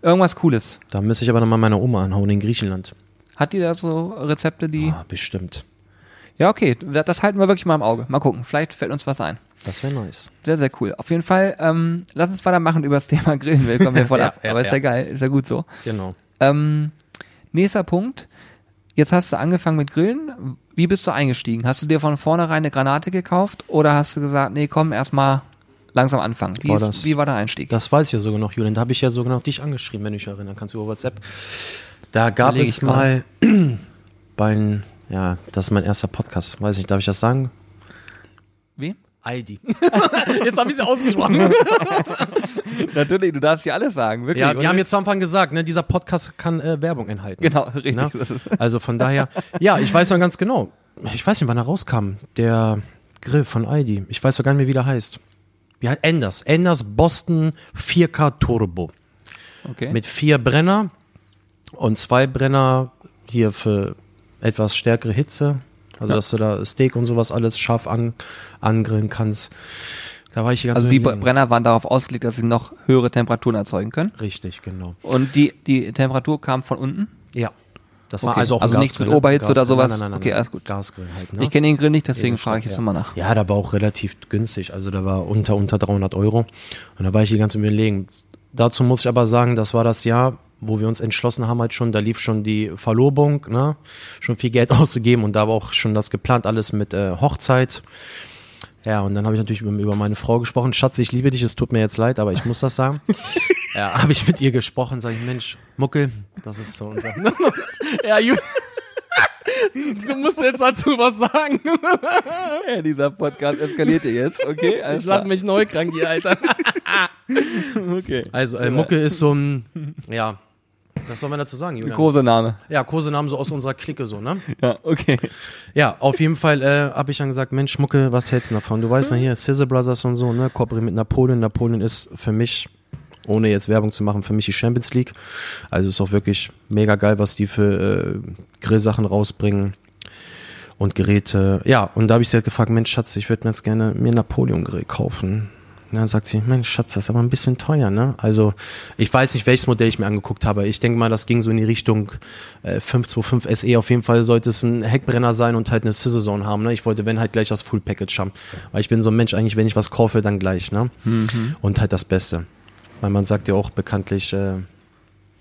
irgendwas Cooles. Da müsste ich aber nochmal meine Oma anhauen in Griechenland. Hat die da so Rezepte, die... Ah, bestimmt. Ja, okay, das halten wir wirklich mal im Auge. Mal gucken, vielleicht fällt uns was ein. Das wäre nice. Sehr, sehr cool. Auf jeden Fall, ähm, lass uns weitermachen über das Thema Grillen. Wir kommen hier voll Ja, ab. ja, Aber ist ja geil, ist ja gut so. Genau. Ähm, nächster Punkt. Jetzt hast du angefangen mit Grillen. Wie bist du eingestiegen? Hast du dir von vornherein eine Granate gekauft oder hast du gesagt, nee, komm, erstmal langsam anfangen? Wie, Boah, ist, das- wie war der Einstieg? Das weiß ich ja sogar noch, Julian. Da habe ich ja sogar noch dich angeschrieben, wenn du dich erinnern kannst, über WhatsApp. Da gab Überleg es ich mal beim, ja, das ist mein erster Podcast. Weiß nicht, darf ich das sagen? Wie? Aldi. jetzt habe ich sie ausgesprochen. Natürlich, du darfst hier alles sagen, wirklich. ja, wir haben jetzt zu Anfang gesagt, ne, dieser Podcast kann äh, Werbung enthalten. Genau, richtig. Ne? Also von daher, ja, ich weiß noch ganz genau. Ich weiß nicht, wann er rauskam. Der Grill von Aldi. Ich weiß doch gar nicht mehr, wie der heißt. Wie heißt Enders? Enders Boston 4K Turbo. Okay. Mit vier Brenner und zwei Brenner hier für etwas stärkere Hitze. Also, Ja. dass du da Steak und sowas alles scharf an, angrillen kannst. Da war ich die ganze also die. Brenner waren darauf ausgelegt, dass sie noch höhere Temperaturen erzeugen können. Richtig, genau. Und die, die Temperatur kam von unten? Ja. Das war Okay. also auch Also nichts mit ne? Oberhitze oder sowas? Nein, nein, nein, Okay, nein. alles gut. Gasgrill halt, ne? Ich kenne den Grill nicht, deswegen frage ich jetzt ja. nochmal nach. Ja, da war auch relativ günstig. Also da war unter, unter 300 Euro. Und da war ich die ganze überlegen. Dazu muss ich aber sagen, das war das Jahr, wo wir uns entschlossen haben halt schon, da lief schon die Verlobung, ne? Schon viel Geld auszugeben und da war auch schon das geplant, alles mit äh, Hochzeit. Ja, und dann habe ich natürlich über, meine Frau gesprochen. Schatz, ich liebe dich, es tut mir jetzt leid, aber ich muss das sagen. ja, habe ich mit ihr gesprochen, sage ich, Mensch, Mucke, das ist so unser. ja, Ju du musst jetzt dazu was sagen. ja, dieser Podcast eskaliert jetzt, okay? Ich lach mich neu krank hier, Alter. okay. Also, äh, Mucke ist so ein, ja, was soll man dazu sagen, Julian? Kosename. Ja, Kosename so aus unserer Clique so, ne? Ja, okay. Ja, auf jeden Fall äh, habe ich dann gesagt, Mensch, Mucke, was hältst du davon? Du weißt ja hier, Sizzle Brothers und so, ne? Kooperieren mit Napoleon. Napoleon ist für mich, ohne jetzt Werbung zu machen, für mich die Champions League. Also ist auch wirklich mega geil, was die für äh, Grillsachen rausbringen und Geräte. Ja, und da habe ich sie halt gefragt, Mensch, Schatz, ich würde mir jetzt gerne mir Napoleon-Grill kaufen. Und dann sagt sie, Mensch, Schatz, das ist aber ein bisschen teuer, ne? Also, ich weiß nicht, welches Modell ich mir angeguckt habe. Ich denke mal, das ging so in die Richtung äh, 525 SE. Auf jeden Fall sollte es ein Heckbrenner sein und halt eine Scissor Zone haben, ne? Ich wollte, wenn halt gleich das Full Package haben. Weil ich bin so ein Mensch, eigentlich, wenn ich was kaufe, dann gleich, ne? Mhm. Und halt das Beste. Weil man sagt ja auch bekanntlich, äh,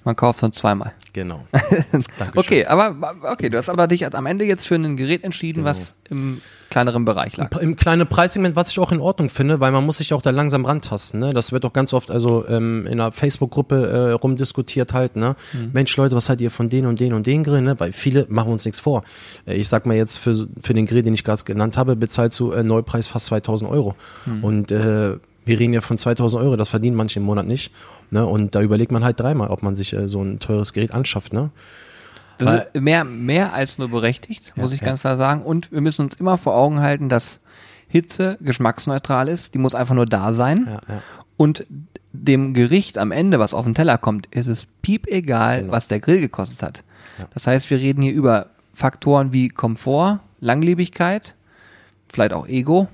Man kauft dann zweimal. genau. Okay, aber okay, du hast aber dich am Ende jetzt für ein Gerät entschieden, Genau. was im kleineren Bereich lag. Im kleinen Preissegment, was ich auch in Ordnung finde, weil man muss sich auch da langsam rantasten. Ne? Das wird auch ganz oft also ähm, in einer Facebook-Gruppe äh, rumdiskutiert halt. Ne? Mensch Leute, was haltet ihr von den und den und den Grill? Ne? Weil viele machen uns nichts vor. Äh, ich sag mal jetzt für, für den Grill, den ich gerade genannt habe, bezahlst du äh, Neupreis fast 2000 Euro. Und äh, wir reden ja von 2000 Euro, das verdienen manche im Monat nicht. Ne? Und da überlegt man halt dreimal, ob man sich äh, so ein teures Gerät anschafft. Ne? Weil- mehr, mehr als nur berechtigt, muss Ja, ich ja. ganz klar sagen. Und wir müssen uns immer vor Augen halten, dass Hitze geschmacksneutral ist. Die muss einfach nur da sein. Ja. Und dem Gericht am Ende, was auf den Teller kommt, ist es piep egal, Genau. was der Grill gekostet hat. Das heißt, wir reden hier über Faktoren wie Komfort, Langlebigkeit, vielleicht auch Ego.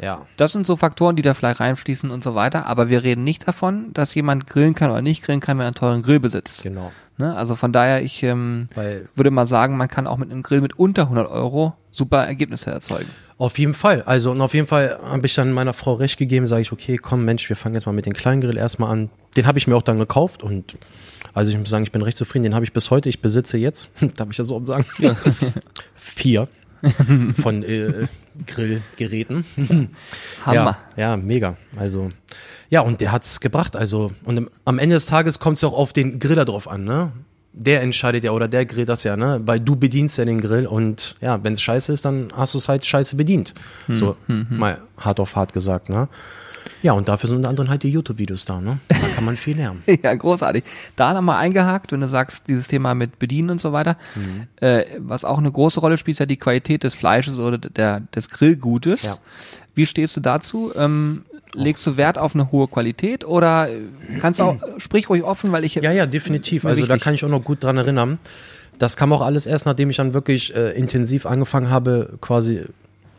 Ja. Das sind so Faktoren, die da vielleicht reinfließen und so weiter. Aber wir reden nicht davon, dass jemand grillen kann oder nicht grillen kann, wenn er einen teuren Grill besitzt. Genau. Ne? Also von daher, ich ähm, würde mal sagen, man kann auch mit einem Grill mit unter 100 Euro super Ergebnisse erzeugen. Auf jeden Fall. Also, und auf jeden Fall habe ich dann meiner Frau recht gegeben, sage ich, okay, komm, Mensch, wir fangen jetzt mal mit dem kleinen Grill erstmal an. Den habe ich mir auch dann gekauft und also ich muss sagen, ich bin recht zufrieden. Den habe ich bis heute. Ich besitze jetzt, darf ich das so sagen, vier von äh, Grillgeräten. Hammer. Ja, ja, mega. Also, ja, und der hat's gebracht. Also, und im, am Ende des Tages kommt es ja auch auf den Griller drauf an, ne? Der entscheidet ja oder der grillt das ja, ne? Weil du bedienst ja den Grill und ja, wenn es scheiße ist, dann hast du es halt scheiße bedient. so, mal hart auf hart gesagt, ne? Ja, und dafür sind unter anderem halt die YouTube-Videos da, ne? Da kann man viel lernen. Ja, großartig. Da nochmal eingehakt, wenn du sagst, dieses Thema mit Bedienen und so weiter. Mhm. Äh, was auch eine große Rolle spielt, ist ja die Qualität des Fleisches oder der, des Grillgutes. Ja. Wie stehst du dazu? Ähm, legst du Wert auf eine hohe Qualität oder äh, kannst du auch, sprich ruhig offen, weil ich. Ja, ja, definitiv. Also da wichtig. kann ich auch noch gut dran erinnern. Das kam auch alles erst, nachdem ich dann wirklich äh, intensiv angefangen habe, quasi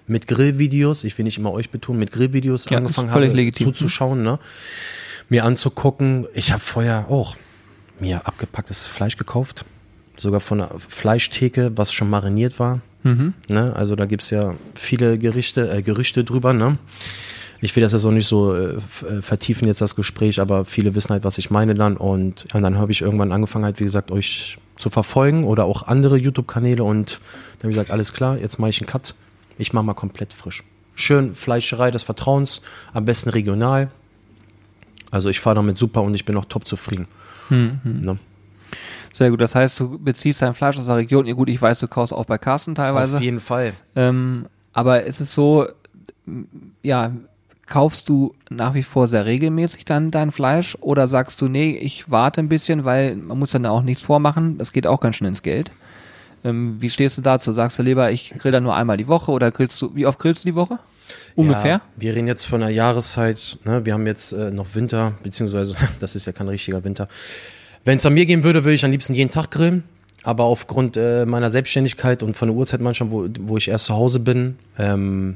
mit Grillvideos, ich will nicht immer euch betonen, mit Grillvideos Ja, angefangen habe, legitim. zuzuschauen, ne? mir anzugucken. Ich habe vorher auch mir abgepacktes Fleisch gekauft, sogar von einer Fleischtheke, was schon mariniert war. Mhm. Ne? Also da gibt's ja viele Gerichte, äh, Gerüchte drüber. Ne? Ich will das jetzt auch nicht so äh, äh, vertiefen jetzt das Gespräch, aber viele wissen halt, was ich meine dann. Und, und dann habe ich irgendwann angefangen halt, wie gesagt, euch zu verfolgen oder auch andere YouTube-Kanäle und dann habe ich gesagt, alles klar, jetzt mache ich einen Cut. Ich mache mal komplett frisch. Schön Fleischerei des Vertrauens, am besten regional. Also ich fahre damit super und ich bin auch top zufrieden. Ne? Sehr gut. Das heißt, du beziehst dein Fleisch aus der Region. Ja, gut, ich weiß, du kaufst auch bei Carsten teilweise. Auf jeden Fall. Ähm, aber ist es so, ja, kaufst du nach wie vor sehr regelmäßig dann dein Fleisch oder sagst du, nee, ich warte ein bisschen, weil man muss dann auch nichts vormachen, das geht auch ganz schnell ins Geld. Ähm, wie stehst du dazu? Sagst du lieber, ich grill dann nur einmal die Woche oder grillst du, wie oft grillst du die Woche? Ungefähr? Ja, wir reden jetzt von einer Jahreszeit. Ne? Wir haben jetzt äh, noch Winter, beziehungsweise das ist ja kein richtiger Winter. Wenn es an mir gehen würde, würde ich am liebsten jeden Tag grillen. Aber aufgrund äh, meiner Selbstständigkeit und von der Uhrzeit manchmal, wo, wo ich erst zu Hause bin, ähm,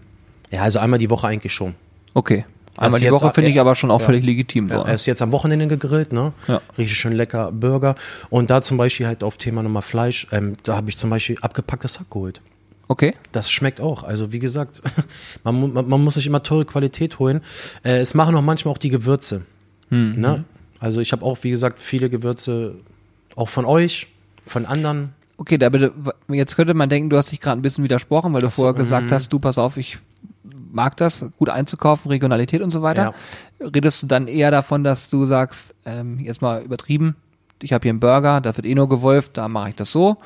ja, also einmal die Woche eigentlich schon. Okay. Einmal die Woche finde ich aber schon auch Ja. völlig legitim. Ja, so. er ist jetzt am Wochenende gegrillt, ne? Ja. Richtig schön lecker Burger. Und da zum Beispiel halt auf Thema nochmal Fleisch, ähm, da habe ich zum Beispiel abgepacktes Hack geholt. Okay. Das schmeckt auch. Also wie gesagt, man, man, man muss sich immer teure Qualität holen. Äh, es machen auch manchmal auch die Gewürze. Ne? Also ich habe auch, wie gesagt, viele Gewürze auch von euch, von anderen. Okay, da bitte, jetzt könnte man denken, du hast dich gerade ein bisschen widersprochen, weil du so, vorher gesagt mhm. hast, du pass auf, ich mag das, gut einzukaufen, Regionalität und so weiter. Redest du dann eher davon, dass du sagst, ähm, jetzt mal übertrieben, ich habe hier einen Burger, da wird eh nur gewolft, da mache ich das so.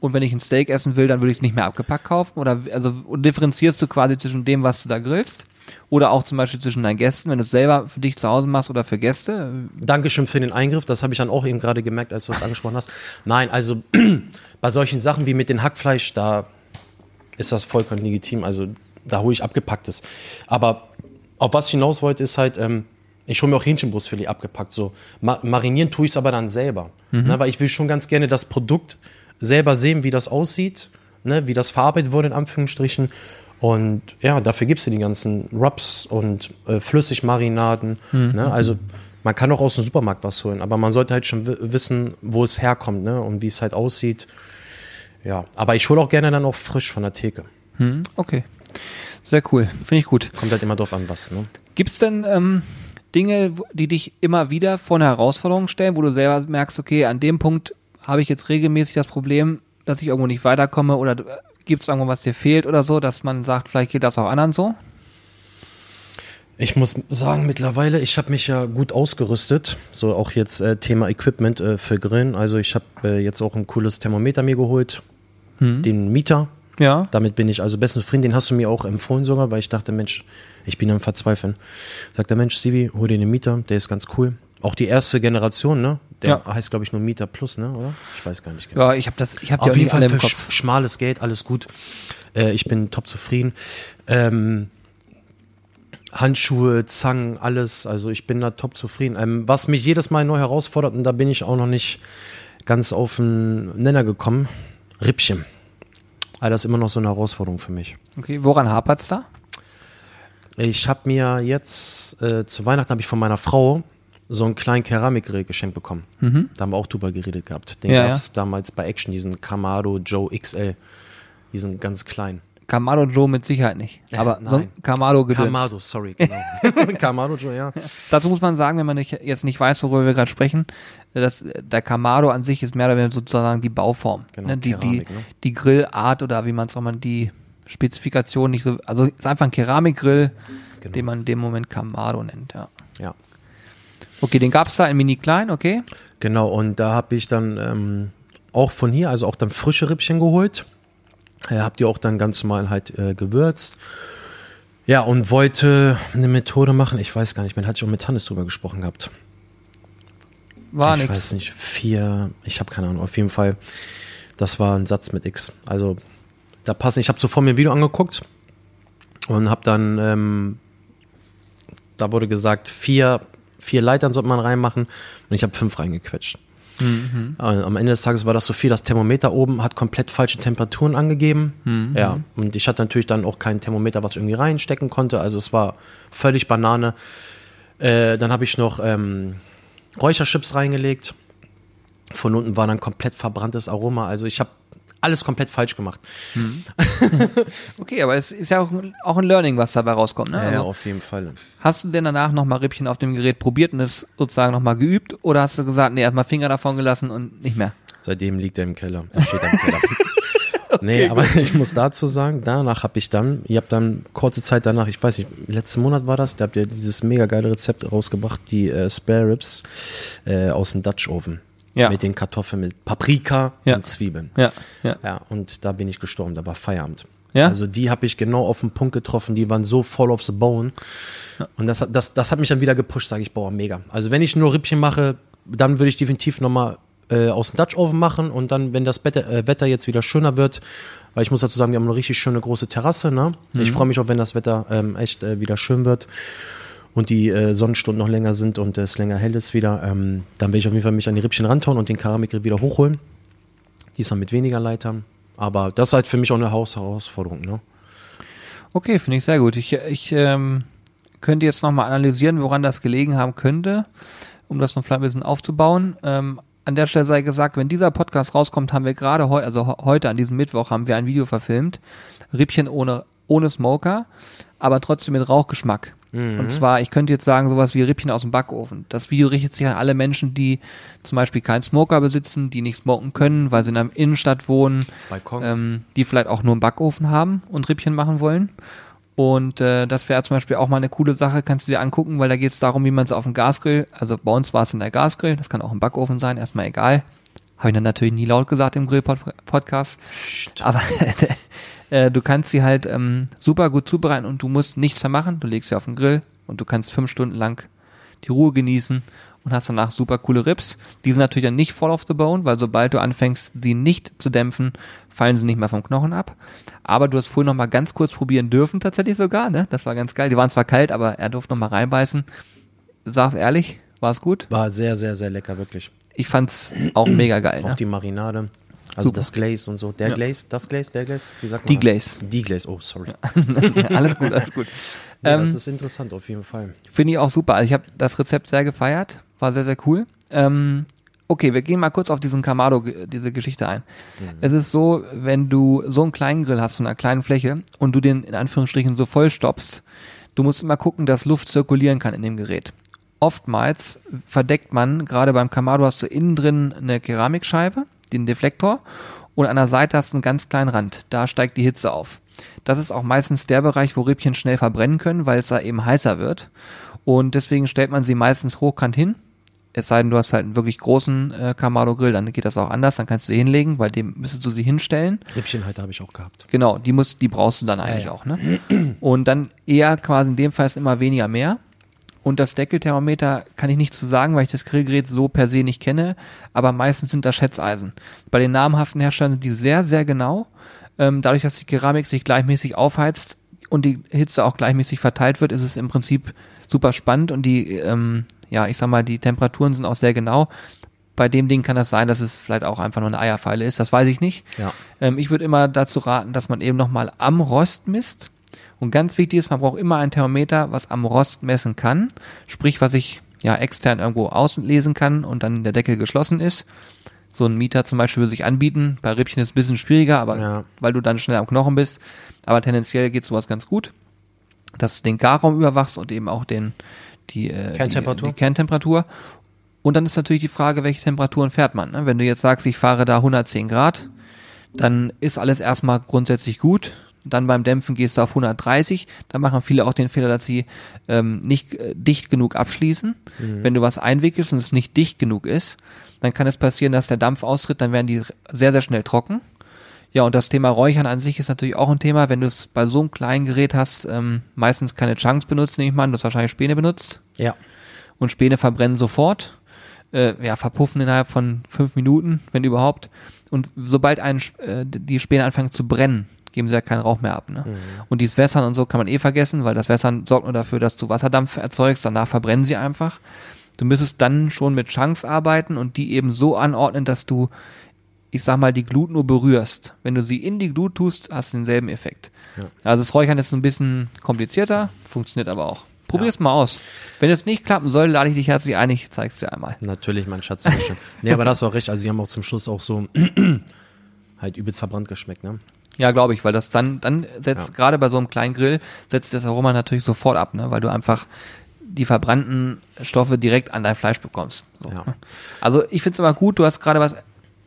Und wenn ich ein Steak essen will, dann würde ich es nicht mehr abgepackt kaufen. Oder also differenzierst du quasi zwischen dem, was du da grillst? Oder auch zum Beispiel zwischen deinen Gästen, wenn du es selber für dich zu Hause machst oder für Gäste? Dankeschön für den Eingriff. Das habe ich dann auch eben gerade gemerkt, als du das angesprochen hast. Nein, also bei solchen Sachen wie mit dem Hackfleisch, da ist das vollkommen legitim. Also da hole ich abgepacktes. Aber auf was ich hinaus wollte, ist halt, ähm, ich hole mir auch Hähnchenbrustfilet abgepackt. So. Ma marinieren tue ich es aber dann selber. Ne, weil ich will schon ganz gerne das Produkt selber sehen, wie das aussieht, ne, wie das verarbeitet wurde, in Anführungsstrichen. Und ja, dafür gibst du die ganzen Rubs und äh, Flüssigmarinaden. Ne? Also man kann auch aus dem Supermarkt was holen, aber man sollte halt schon wi- wissen, wo es herkommt ne? und wie es halt aussieht. Ja, aber ich hole auch gerne dann auch frisch von der Theke. Hm, okay. Sehr cool. Finde ich gut. Kommt halt immer drauf an, was. Ne? Gibt es denn ähm, Dinge, die dich immer wieder vor eine Herausforderung stellen, wo du selber merkst, okay, an dem Punkt habe ich jetzt regelmäßig das Problem, dass ich irgendwo nicht weiterkomme oder gibt es irgendwo was dir fehlt oder so, dass man sagt, vielleicht geht das auch anderen so? Ich muss sagen, mittlerweile, ich habe mich ja gut ausgerüstet. So auch jetzt äh, Thema Equipment äh, für Grillen. Also ich habe äh, jetzt auch ein cooles Thermometer mir geholt. Den Mieter. Ja. Damit bin ich also besten zufrieden. Den hast du mir auch empfohlen sogar, weil ich dachte, Mensch, ich bin am Verzweifeln. Sagt der Mensch, Stevie, hol dir den Mieter, der ist ganz cool. Auch die erste Generation, ne? Der Ja. heißt, glaube ich, nur Mieter Plus, ne? Oder? Ich weiß gar nicht genau. Ja, ich habe das, ich habe Auf jeden Fall für Kopf. schmales Geld, alles gut. Äh, ich bin top zufrieden. Ähm, Handschuhe, Zangen, alles. Also ich bin da top zufrieden. Ähm, was mich jedes Mal neu herausfordert, und da bin ich auch noch nicht ganz auf den Nenner gekommen, Rippchen. Also das ist immer noch so eine Herausforderung für mich. Okay, woran hapert's da? Ich habe mir jetzt, äh, zu Weihnachten habe ich von meiner Frau so einen kleinen Keramikgrill geschenkt bekommen. Da haben wir auch drüber geredet gehabt. Den Mhm. Ja, gab es damals bei Action, diesen Kamado Joe XL. Diesen ganz kleinen. Kamado Joe mit Sicherheit nicht. Äh, Aber so nein. Kamado gedöns. Kamado, sorry, genau. Kamado Joe, ja. Dazu muss man sagen, wenn man nicht, jetzt nicht weiß, worüber wir gerade sprechen, dass der Kamado an sich ist mehr oder weniger sozusagen die Bauform. Genau, ne? die, Keramik, die, ne? die Grillart oder wie man es auch mal die Spezifikation nicht so, also es ist einfach ein Keramikgrill, Genau. den man in dem Moment Kamado nennt, ja. Ja, Okay, den gab's da in mini klein, okay? genau. Und da habe ich dann ähm, auch von hier, also auch dann frische Rippchen geholt. Äh, habt ihr auch dann ganz normal halt äh, gewürzt. Ja, und wollte eine Methode machen. Ich weiß gar nicht mehr, da hatte ich auch mit Hannes drüber gesprochen gehabt. War ich nix. weiß nicht, vier, ich habe keine Ahnung, auf jeden Fall, das war ein Satz mit X. Also da passen, ich habe zuvor mir ein Video angeguckt und habe dann, ähm, da wurde gesagt, vier, vier Leitern sollte man reinmachen und ich habe fünf reingequetscht. Mhm. Am Ende des Tages war das so viel, das Thermometer oben hat komplett falsche Temperaturen angegeben. Mhm. Ja, und ich hatte natürlich dann auch kein Thermometer, was ich irgendwie reinstecken konnte. Also es war völlig Banane. Äh, dann habe ich noch ähm, Räucherchips reingelegt. Von unten war dann komplett verbranntes Aroma. Also ich habe alles komplett falsch gemacht. Okay, aber es ist ja auch, ein- auch ein Learning, was dabei rauskommt, ne? Ja, Also, auf jeden Fall. Hast du denn danach nochmal Rippchen auf dem Gerät probiert und es sozusagen nochmal geübt? Oder hast du gesagt, nee, erstmal Finger davon gelassen und nicht mehr? Seitdem liegt er im Keller. Er steht im Keller. nee, aber ich muss dazu sagen, danach habe ich dann, ihr habt dann kurze Zeit danach, ich weiß nicht, letzten Monat war das, da habt ihr dieses mega geile Rezept rausgebracht, die äh, Spare Ribs äh, aus dem Dutch Oven. Ja. Mit den Kartoffeln, mit Paprika Ja. und Zwiebeln. Ja, ja. Ja, und da bin ich gestorben, da war Feierabend. Ja? Also die habe ich genau auf den Punkt getroffen, die waren so voll of the bone. Und das, hat- das, das hat mich dann wieder gepusht, sage ich, boah, mega. Also wenn ich nur Rippchen mache, dann würde ich definitiv nochmal äh, aus dem Dutch Oven machen und dann, wenn das Wetter, äh, Wetter jetzt wieder schöner wird, weil ich muss dazu sagen, wir haben eine richtig schöne große Terrasse, ne? Ich freue mich auch, wenn das Wetter ähm, echt äh, wieder schön wird und die äh, Sonnenstunden noch länger sind und es länger hell ist wieder, ähm, dann werde ich auf jeden Fall mich an die Rippchen rantauen und den Keramikgrill wieder hochholen. Diesmal mit weniger Leitern. Aber das ist halt für mich auch eine Haus Herausforderung, ne? Okay, finde ich sehr gut. Ich, ich ähm, könnte jetzt nochmal analysieren, woran das gelegen haben könnte, um das noch vielleicht ein bisschen aufzubauen. Ähm, an der Stelle sei gesagt, wenn dieser Podcast rauskommt, haben wir gerade heute, also heute an diesem Mittwoch, haben wir ein Video verfilmt. Rippchen ohne, ohne Smoker, aber trotzdem mit Rauchgeschmack. Und zwar, ich könnte jetzt sagen, sowas wie Rippchen aus dem Backofen. Das Video richtet sich an alle Menschen, die zum Beispiel keinen Smoker besitzen, die nicht smoken können, weil sie in einer Innenstadt wohnen, ähm, die vielleicht auch nur einen Backofen haben und Rippchen machen wollen. Und äh, das wäre zum Beispiel auch mal eine coole Sache, kannst du dir angucken, weil da geht es darum, wie man es auf dem Gasgrill, also bei uns war es in der Gasgrill, das kann auch im Backofen sein, erstmal egal. Habe ich dann natürlich nie laut gesagt im Grill-Podcast. Aber äh, du kannst sie halt ähm, super gut zubereiten und du musst nichts mehr machen. Du legst sie auf den Grill und du kannst fünf Stunden lang die Ruhe genießen und hast danach super coole Rips. Die sind natürlich dann nicht voll off the bone, weil sobald du anfängst, sie nicht zu dämpfen, fallen sie nicht mehr vom Knochen ab. Aber du hast vorhin noch mal ganz kurz probieren dürfen, tatsächlich sogar, ne? Das war ganz geil. Die waren zwar kalt, aber er durfte noch mal reinbeißen. Sag's ehrlich, war es gut? War sehr, sehr, sehr lecker, wirklich. Ich fand's auch mega geil. Auch ne? die Marinade. Also Super. das Glaze und so. Der Ja. Glaze, das Glaze, der Glaze, wie sagt man? Die? Glaze. Die Glaze, oh, sorry. alles gut, alles gut. Nee, Ähm, das ist interessant auf jeden Fall. Finde ich auch super. Also ich habe das Rezept sehr gefeiert, war sehr, sehr cool. Ähm, okay, wir gehen mal kurz auf diesen Kamado, diese Geschichte ein. Es ist so, wenn du so einen kleinen Grill hast von einer kleinen Fläche und du den in Anführungsstrichen so voll stoppst, du musst immer gucken, dass Luft zirkulieren kann in dem Gerät. Oftmals verdeckt man, gerade beim Kamado hast du innen drin eine Keramikscheibe, den Deflektor, und an der Seite hast du einen ganz kleinen Rand. Da steigt die Hitze auf. Das ist auch meistens der Bereich, wo Rippchen schnell verbrennen können, weil es da eben heißer wird. Und deswegen stellt man sie meistens hochkant hin. Es sei denn, du hast halt einen wirklich großen äh, Kamado-Grill, dann geht das auch anders, dann kannst du sie hinlegen, weil dem müsstest du sie hinstellen. Rippchenhalter habe ich auch gehabt. Genau, die muss, die brauchst du dann eigentlich ja. auch, ne? Und dann eher quasi in dem Fall ist immer weniger mehr. Und das Deckelthermometer kann ich nicht zu sagen, weil ich das Grillgerät so per se nicht kenne, aber meistens sind das Schätzeisen. Bei den namhaften Herstellern sind die sehr, sehr genau. Ähm, dadurch, dass die Keramik sich gleichmäßig aufheizt und die Hitze auch gleichmäßig verteilt wird, ist es im Prinzip super spannend und die, ähm, ja, ich sag mal, die Temperaturen sind auch sehr genau. Bei dem Ding kann das sein, dass es vielleicht auch einfach nur eine Eierpfeile ist, das weiß ich nicht. Ja. Ähm, ich würde immer dazu raten, dass man eben nochmal am Rost misst. Und ganz wichtig ist, man braucht immer ein Thermometer, was am Rost messen kann. Sprich, was ich ja extern irgendwo auslesen kann und dann der Deckel geschlossen ist. So ein Mieter zum Beispiel würde sich anbieten. Bei Rippchen ist es ein bisschen schwieriger, aber Ja. weil du dann schnell am Knochen bist. Aber tendenziell geht sowas ganz gut. Dass du den Garraum überwachst und eben auch den, die, äh, Kerntemperatur. Die, die Kerntemperatur. Und dann ist natürlich die Frage, welche Temperaturen fährt man. Ne? Wenn du jetzt sagst, ich fahre da 110 Grad, dann ist alles erstmal grundsätzlich gut. Dann beim Dämpfen gehst du auf 130. Da machen viele auch den Fehler, dass sie ähm, nicht äh, dicht genug abschließen. Wenn du was einwickelst und es nicht dicht genug ist, dann kann es passieren, dass der Dampf austritt, dann werden die sehr, sehr schnell trocken. Ja, und das Thema Räuchern an sich ist natürlich auch ein Thema, wenn du es bei so einem kleinen Gerät hast, ähm, meistens keine Chunks benutzt, nehme ich mal an, du hast wahrscheinlich Späne benutzt Ja. und Späne verbrennen sofort, äh, ja, verpuffen innerhalb von fünf Minuten, wenn überhaupt. Und sobald ein, äh, die Späne anfangen zu brennen, geben sie ja keinen Rauch mehr ab. Ne? Und dieses Wässern und so kann man eh vergessen, weil das Wässern sorgt nur dafür, dass du Wasserdampf erzeugst, danach verbrennen sie einfach. Du müsstest dann schon mit Chunks arbeiten und die eben so anordnen, dass du, ich sag mal, die Glut nur berührst. Wenn du sie in die Glut tust, hast du denselben Effekt. Also das Räuchern ist ein bisschen komplizierter, funktioniert aber auch. Probier's mal aus. Wenn es nicht klappen soll, lade ich dich herzlich ein, ich zeig's dir einmal. Natürlich, mein Schatz. nee, aber das war recht. Also, die haben auch zum Schluss auch so halt übelst verbrannt geschmeckt, ne? Ja, glaube ich, weil das dann, dann setzt, Ja. gerade bei so einem kleinen Grill, setzt das Aroma natürlich sofort ab, ne? weil du einfach die verbrannten Stoffe direkt an dein Fleisch bekommst. So, Ja. Also ich finde es aber gut, du hast gerade was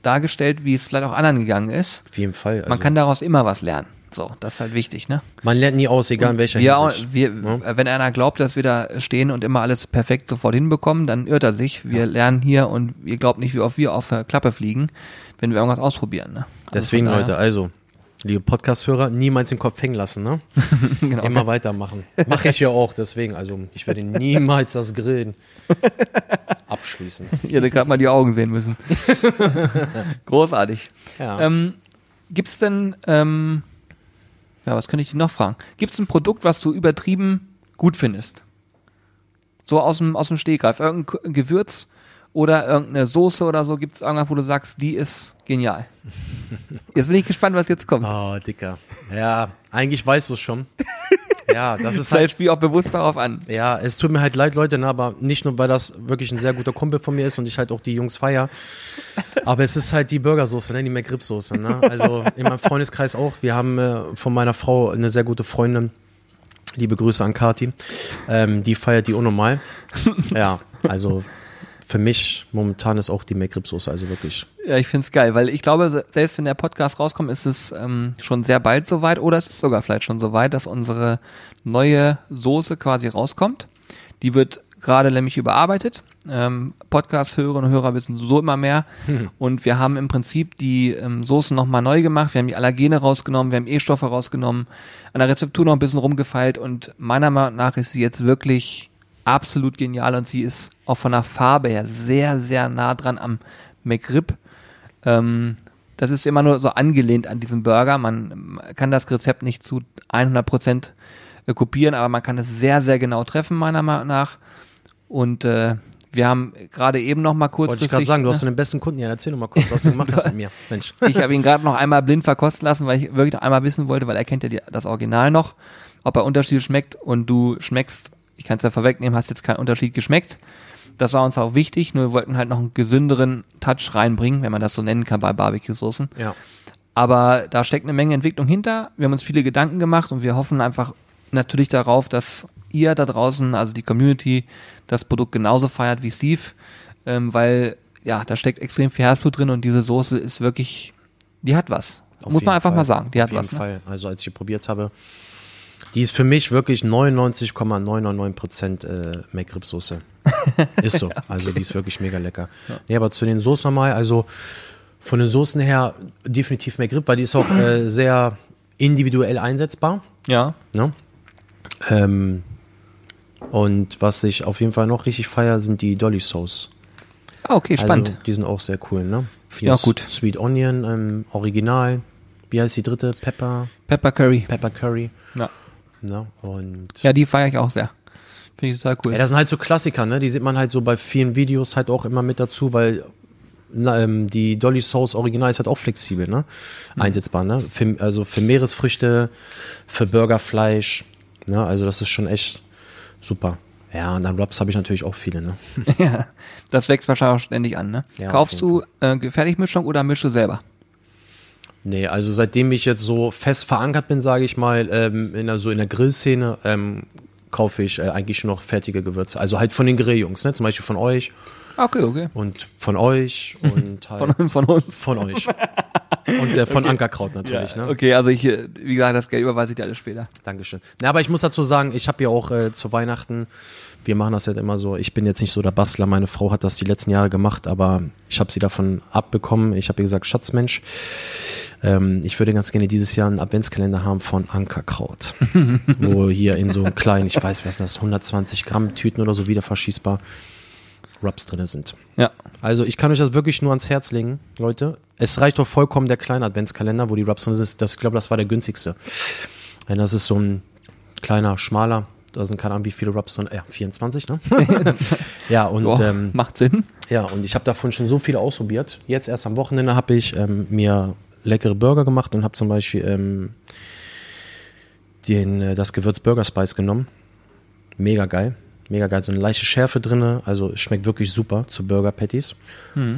dargestellt, wie es vielleicht auch anderen gegangen ist. Auf jeden Fall. Also, Man kann daraus immer was lernen. So, das ist halt wichtig, ne? man lernt nie aus, egal in welcher Wir, auch, Hinsicht. wir, ne? äh, wenn einer glaubt, dass wir da stehen und immer alles perfekt sofort hinbekommen, dann irrt er sich. Wir lernen hier und ihr glaubt nicht, wie oft wir auf der Klappe fliegen, wenn wir irgendwas ausprobieren. Ne? Also Deswegen, Leute, also, liebe Podcast-Hörer, niemals den Kopf hängen lassen, ne? genau. Immer weitermachen. Mache ich ja auch, deswegen, also, ich werde niemals das Grillen abschließen. Ich hätte gerade mal die Augen sehen müssen. Großartig. Ja. Ähm, Gibt es denn, ähm, ja, was könnte ich dich noch fragen? Gibt es ein Produkt, was du übertrieben gut findest? So aus dem, aus dem Stegreif. Irgendein Gewürz oder irgendeine Soße oder so? Gibt es irgendwas, wo du sagst, die ist genial? Jetzt bin ich gespannt, was jetzt kommt. Oh, Dicker. Ja, eigentlich weißt du es schon. Ja, das ist halt. Vielleicht spiel auch bewusst darauf an. Ja, es tut mir halt leid, Leute, ne, aber nicht nur, weil das wirklich ein sehr guter Kumpel von mir ist und ich halt auch die Jungs feier. Aber es ist halt die Burgersoße, ne, die McRib-Soße. Ne? Also in meinem Freundeskreis auch. Wir haben äh, von meiner Frau eine sehr gute Freundin. Liebe Grüße an Kati. Ähm, die feiert die unnormal. Ja, also für mich momentan ist auch die McRib-Soße, also wirklich. Ja, ich find's geil, weil ich glaube, selbst wenn der Podcast rauskommt, ist es ähm, schon sehr bald soweit oder es ist sogar vielleicht schon soweit, dass unsere neue Soße quasi rauskommt. Die wird gerade nämlich überarbeitet. Ähm, Podcast-Hörerinnen und Hörer wissen so immer mehr. Und wir haben im Prinzip die ähm, Soßen nochmal neu gemacht. Wir haben die Allergene rausgenommen, wir haben E-Stoffe rausgenommen, an der Rezeptur noch ein bisschen rumgefeilt und meiner Meinung nach ist sie jetzt wirklich absolut genial und sie ist auch von der Farbe her sehr, sehr nah dran am McRib. Ähm, das ist immer nur so angelehnt an diesen Burger. Man kann das Rezept nicht zu 100 Prozent äh, kopieren, aber man kann es sehr, sehr genau treffen, meiner Meinung nach. Und äh, wir haben gerade eben noch mal Wollte kurzfristig. ich gerade sagen, du hast ne? den besten Kunden. Ja, erzähl doch mal kurz, was du gemacht hast mit mir. Mensch. Ich habe ihn gerade noch einmal blind verkosten lassen, weil ich wirklich noch einmal wissen wollte, weil er kennt ja die, das Original noch, ob er Unterschiede schmeckt und du schmeckst, ich kann es ja vorwegnehmen, hast jetzt keinen Unterschied geschmeckt. Das war uns auch wichtig, nur wir wollten halt noch einen gesünderen Touch reinbringen, wenn man das so nennen kann bei Barbecue-Soßen. Ja. Aber da steckt eine Menge Entwicklung hinter. Wir haben uns viele Gedanken gemacht und wir hoffen einfach natürlich darauf, dass ihr da draußen, also die Community, das Produkt genauso feiert wie Steve, ähm, weil ja, da steckt extrem viel Herzblut drin und diese Soße ist wirklich, die hat was. Auf Muss jeden man einfach Fall. mal sagen, die Auf hat jeden was. Ne? Fall. Also als ich probiert habe, die ist für mich wirklich 99,999 Prozent äh, McRib-Soße. ist so. Also die ist wirklich mega lecker. Nee, aber zu den Soßen nochmal, also von den Soßen her definitiv McRib, weil die ist auch äh, sehr individuell einsetzbar. Ja, Ne? Ähm, und was ich auf jeden Fall noch richtig feier, sind die Dolly Sauce. ah, okay, spannend. Also, die sind auch sehr cool, ne? Hier Ja, gut. Sweet Onion, ähm, Original. Wie heißt die dritte? Pepper, Pepper Curry. Pepper Curry. Ja, Ne? Und ja die feiere ich auch sehr. Finde ich total cool. ja, das sind halt so Klassiker, ne? Die sieht man halt so bei vielen Videos halt auch immer mit dazu, weil ähm, die Dolly Sauce Original ist halt auch flexibel, ne? Mhm. Einsetzbar, ne? Für, also für Meeresfrüchte, für Burgerfleisch, ne? Also das ist schon echt super. Ja, und dann Rubs habe ich natürlich auch viele, ne? ja, das wächst wahrscheinlich auch ständig an. Ne? Ja, auf Kaufst du äh, Fertigmischung oder mischst du selber? Nee, also seitdem ich jetzt so fest verankert bin, sage ich mal, ähm, in der, so in der Grillszene, ähm, kaufe ich äh, eigentlich schon noch fertige Gewürze. Also halt von den Grilljungs, ne? Zum Beispiel von euch Okay, okay. und von euch und halt Von, von uns. von euch. Und äh, von Ankerkraut natürlich, ne? Okay, also ich, äh, wie gesagt, das Geld überweise ich dir alles später. Dankeschön. Na, aber ich muss dazu sagen, ich habe ja auch äh, zu Weihnachten, wir machen das ja immer so, ich bin jetzt nicht so der Bastler, meine Frau hat das die letzten Jahre gemacht, aber ich habe sie davon abbekommen. Ich habe ihr gesagt, Schatzmensch, ähm, ich würde ganz gerne dieses Jahr einen Adventskalender haben von Ankerkraut. wo hier in so einem kleinen, ich weiß, was ist das, 120 Gramm Tüten oder so wieder verschießbar Rubs drin sind. Ja. Also ich kann euch das wirklich nur ans Herz legen, Leute. Es reicht doch vollkommen der kleine Adventskalender, wo die Rubs drin sind. Das, ich glaube, das war der günstigste. Denn das ist so ein kleiner, schmaler. Da sind keine Ahnung, wie viele Rubs drin. Ja, 24, ne? ja, und Boah, ähm, macht Sinn. ja, und ich habe davon schon so viele ausprobiert. Jetzt erst am Wochenende habe ich ähm, mir leckere Burger gemacht und habe zum Beispiel ähm, den, äh, das Gewürz Burger Spice genommen. Mega geil. Mega geil. So eine leichte Schärfe drin. Also es schmeckt wirklich super zu Burger Patties.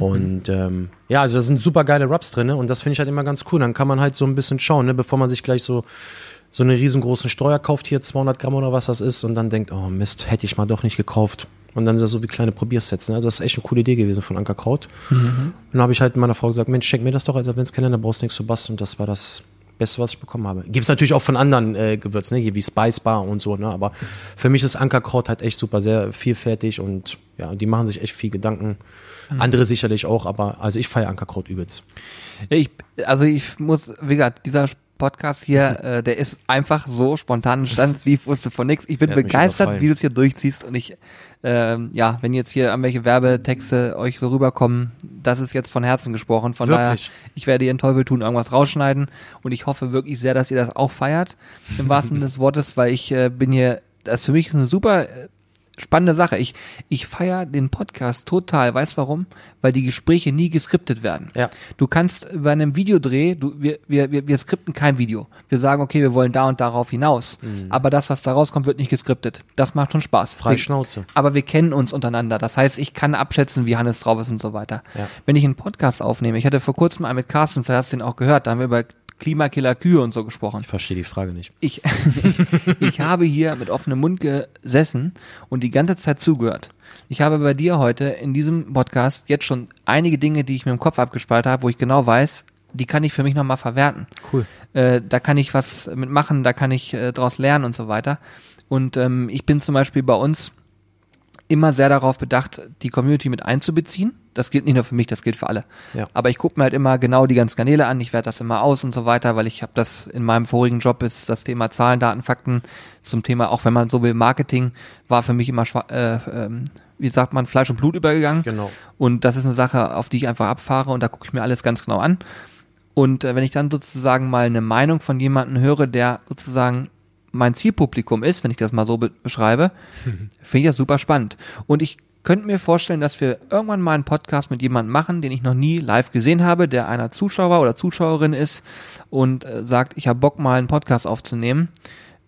Und ähm, ja, also da sind super geile Rubs drin. Und das finde ich halt immer ganz cool. Dann kann man halt so ein bisschen schauen, ne, bevor man sich gleich so so einen riesengroßen Streuer kauft, hier 200 Gramm oder was das ist, und dann denkt, oh Mist, hätte ich mal doch nicht gekauft. Und dann ist das so wie kleine Probiersets. Ne? Also das ist echt eine coole Idee gewesen von Ankerkraut. Und dann habe ich halt meiner Frau gesagt, Mensch, schenk mir das doch als Adventskalender, brauchst nichts zu basteln. Und das war das Beste, was ich bekommen habe. Gibt es natürlich auch von anderen äh, Gewürzen, ne? hier wie Spice Bar und so. Ne? Aber für mich ist Ankerkraut halt echt super, sehr vielfältig und ja, die machen sich echt viel Gedanken. Andere sicherlich auch, aber also ich feiere Ankerkraut übelst. Ich, also ich muss, wie gesagt, dieser Podcast hier, äh, der ist einfach so spontan entstanden. Steve wusste von nichts. Ich bin begeistert, wie du es hier durchziehst und ich, ähm, ja, wenn jetzt hier irgendwelche Werbetexte euch so rüberkommen, das ist jetzt von Herzen gesprochen. Von Wirklich? daher, ich werde ihren Teufel tun, irgendwas rausschneiden und ich hoffe wirklich sehr, dass ihr das auch feiert, im wahrsten Sinne des Wortes, weil ich äh, bin hier, das ist für mich eine super äh, spannende Sache. Ich, ich feiere den Podcast total. Weißt warum? Weil die Gespräche nie geskriptet werden. Ja. Du kannst bei einem Videodreh, du, wir, wir, wir, wir skripten kein Video. Wir sagen, okay, wir wollen da und darauf hinaus. Aber das, was da rauskommt, wird nicht geskriptet. Das macht schon Spaß. Frei Wir- Schnauze. aber wir kennen uns untereinander. Das heißt, ich kann abschätzen, wie Hannes drauf ist und so weiter. Ja. Wenn ich einen Podcast aufnehme, ich hatte vor kurzem einen mit Carsten, vielleicht hast du den auch gehört, da haben wir über Klimakiller Kühe und so gesprochen. Ich verstehe die Frage nicht. Ich, ich habe hier mit offenem Mund gesessen und die ganze Zeit zugehört. Ich habe bei dir heute in diesem Podcast jetzt schon einige Dinge, die ich mir im Kopf abgespeichert habe, wo ich genau weiß, die kann ich für mich nochmal verwerten. Cool. Äh, da kann ich was mitmachen, da kann ich äh, draus lernen und so weiter. Und ähm, ich bin zum Beispiel bei uns immer sehr darauf bedacht, die Community mit einzubeziehen. Das gilt nicht nur für mich, das gilt für alle. Ja. Aber ich gucke mir halt immer genau die ganzen Kanäle an, ich werde das immer aus und so weiter, weil ich habe das in meinem vorigen Job ist das Thema Zahlen, Daten, Fakten zum Thema, auch wenn man so will, Marketing, war für mich immer, äh, ähm, wie sagt man, Fleisch und Blut übergegangen. Genau. Und das ist eine Sache, auf die ich einfach abfahre und da gucke ich mir alles ganz genau an. Und äh, wenn ich dann sozusagen mal eine Meinung von jemandem höre, der sozusagen mein Zielpublikum ist, wenn ich das mal so be beschreibe, finde ich das super spannend. Und ich könnte mir vorstellen, dass wir irgendwann mal einen Podcast mit jemandem machen, den ich noch nie live gesehen habe, der einer Zuschauer oder Zuschauerin ist und äh, sagt, ich habe Bock mal einen Podcast aufzunehmen.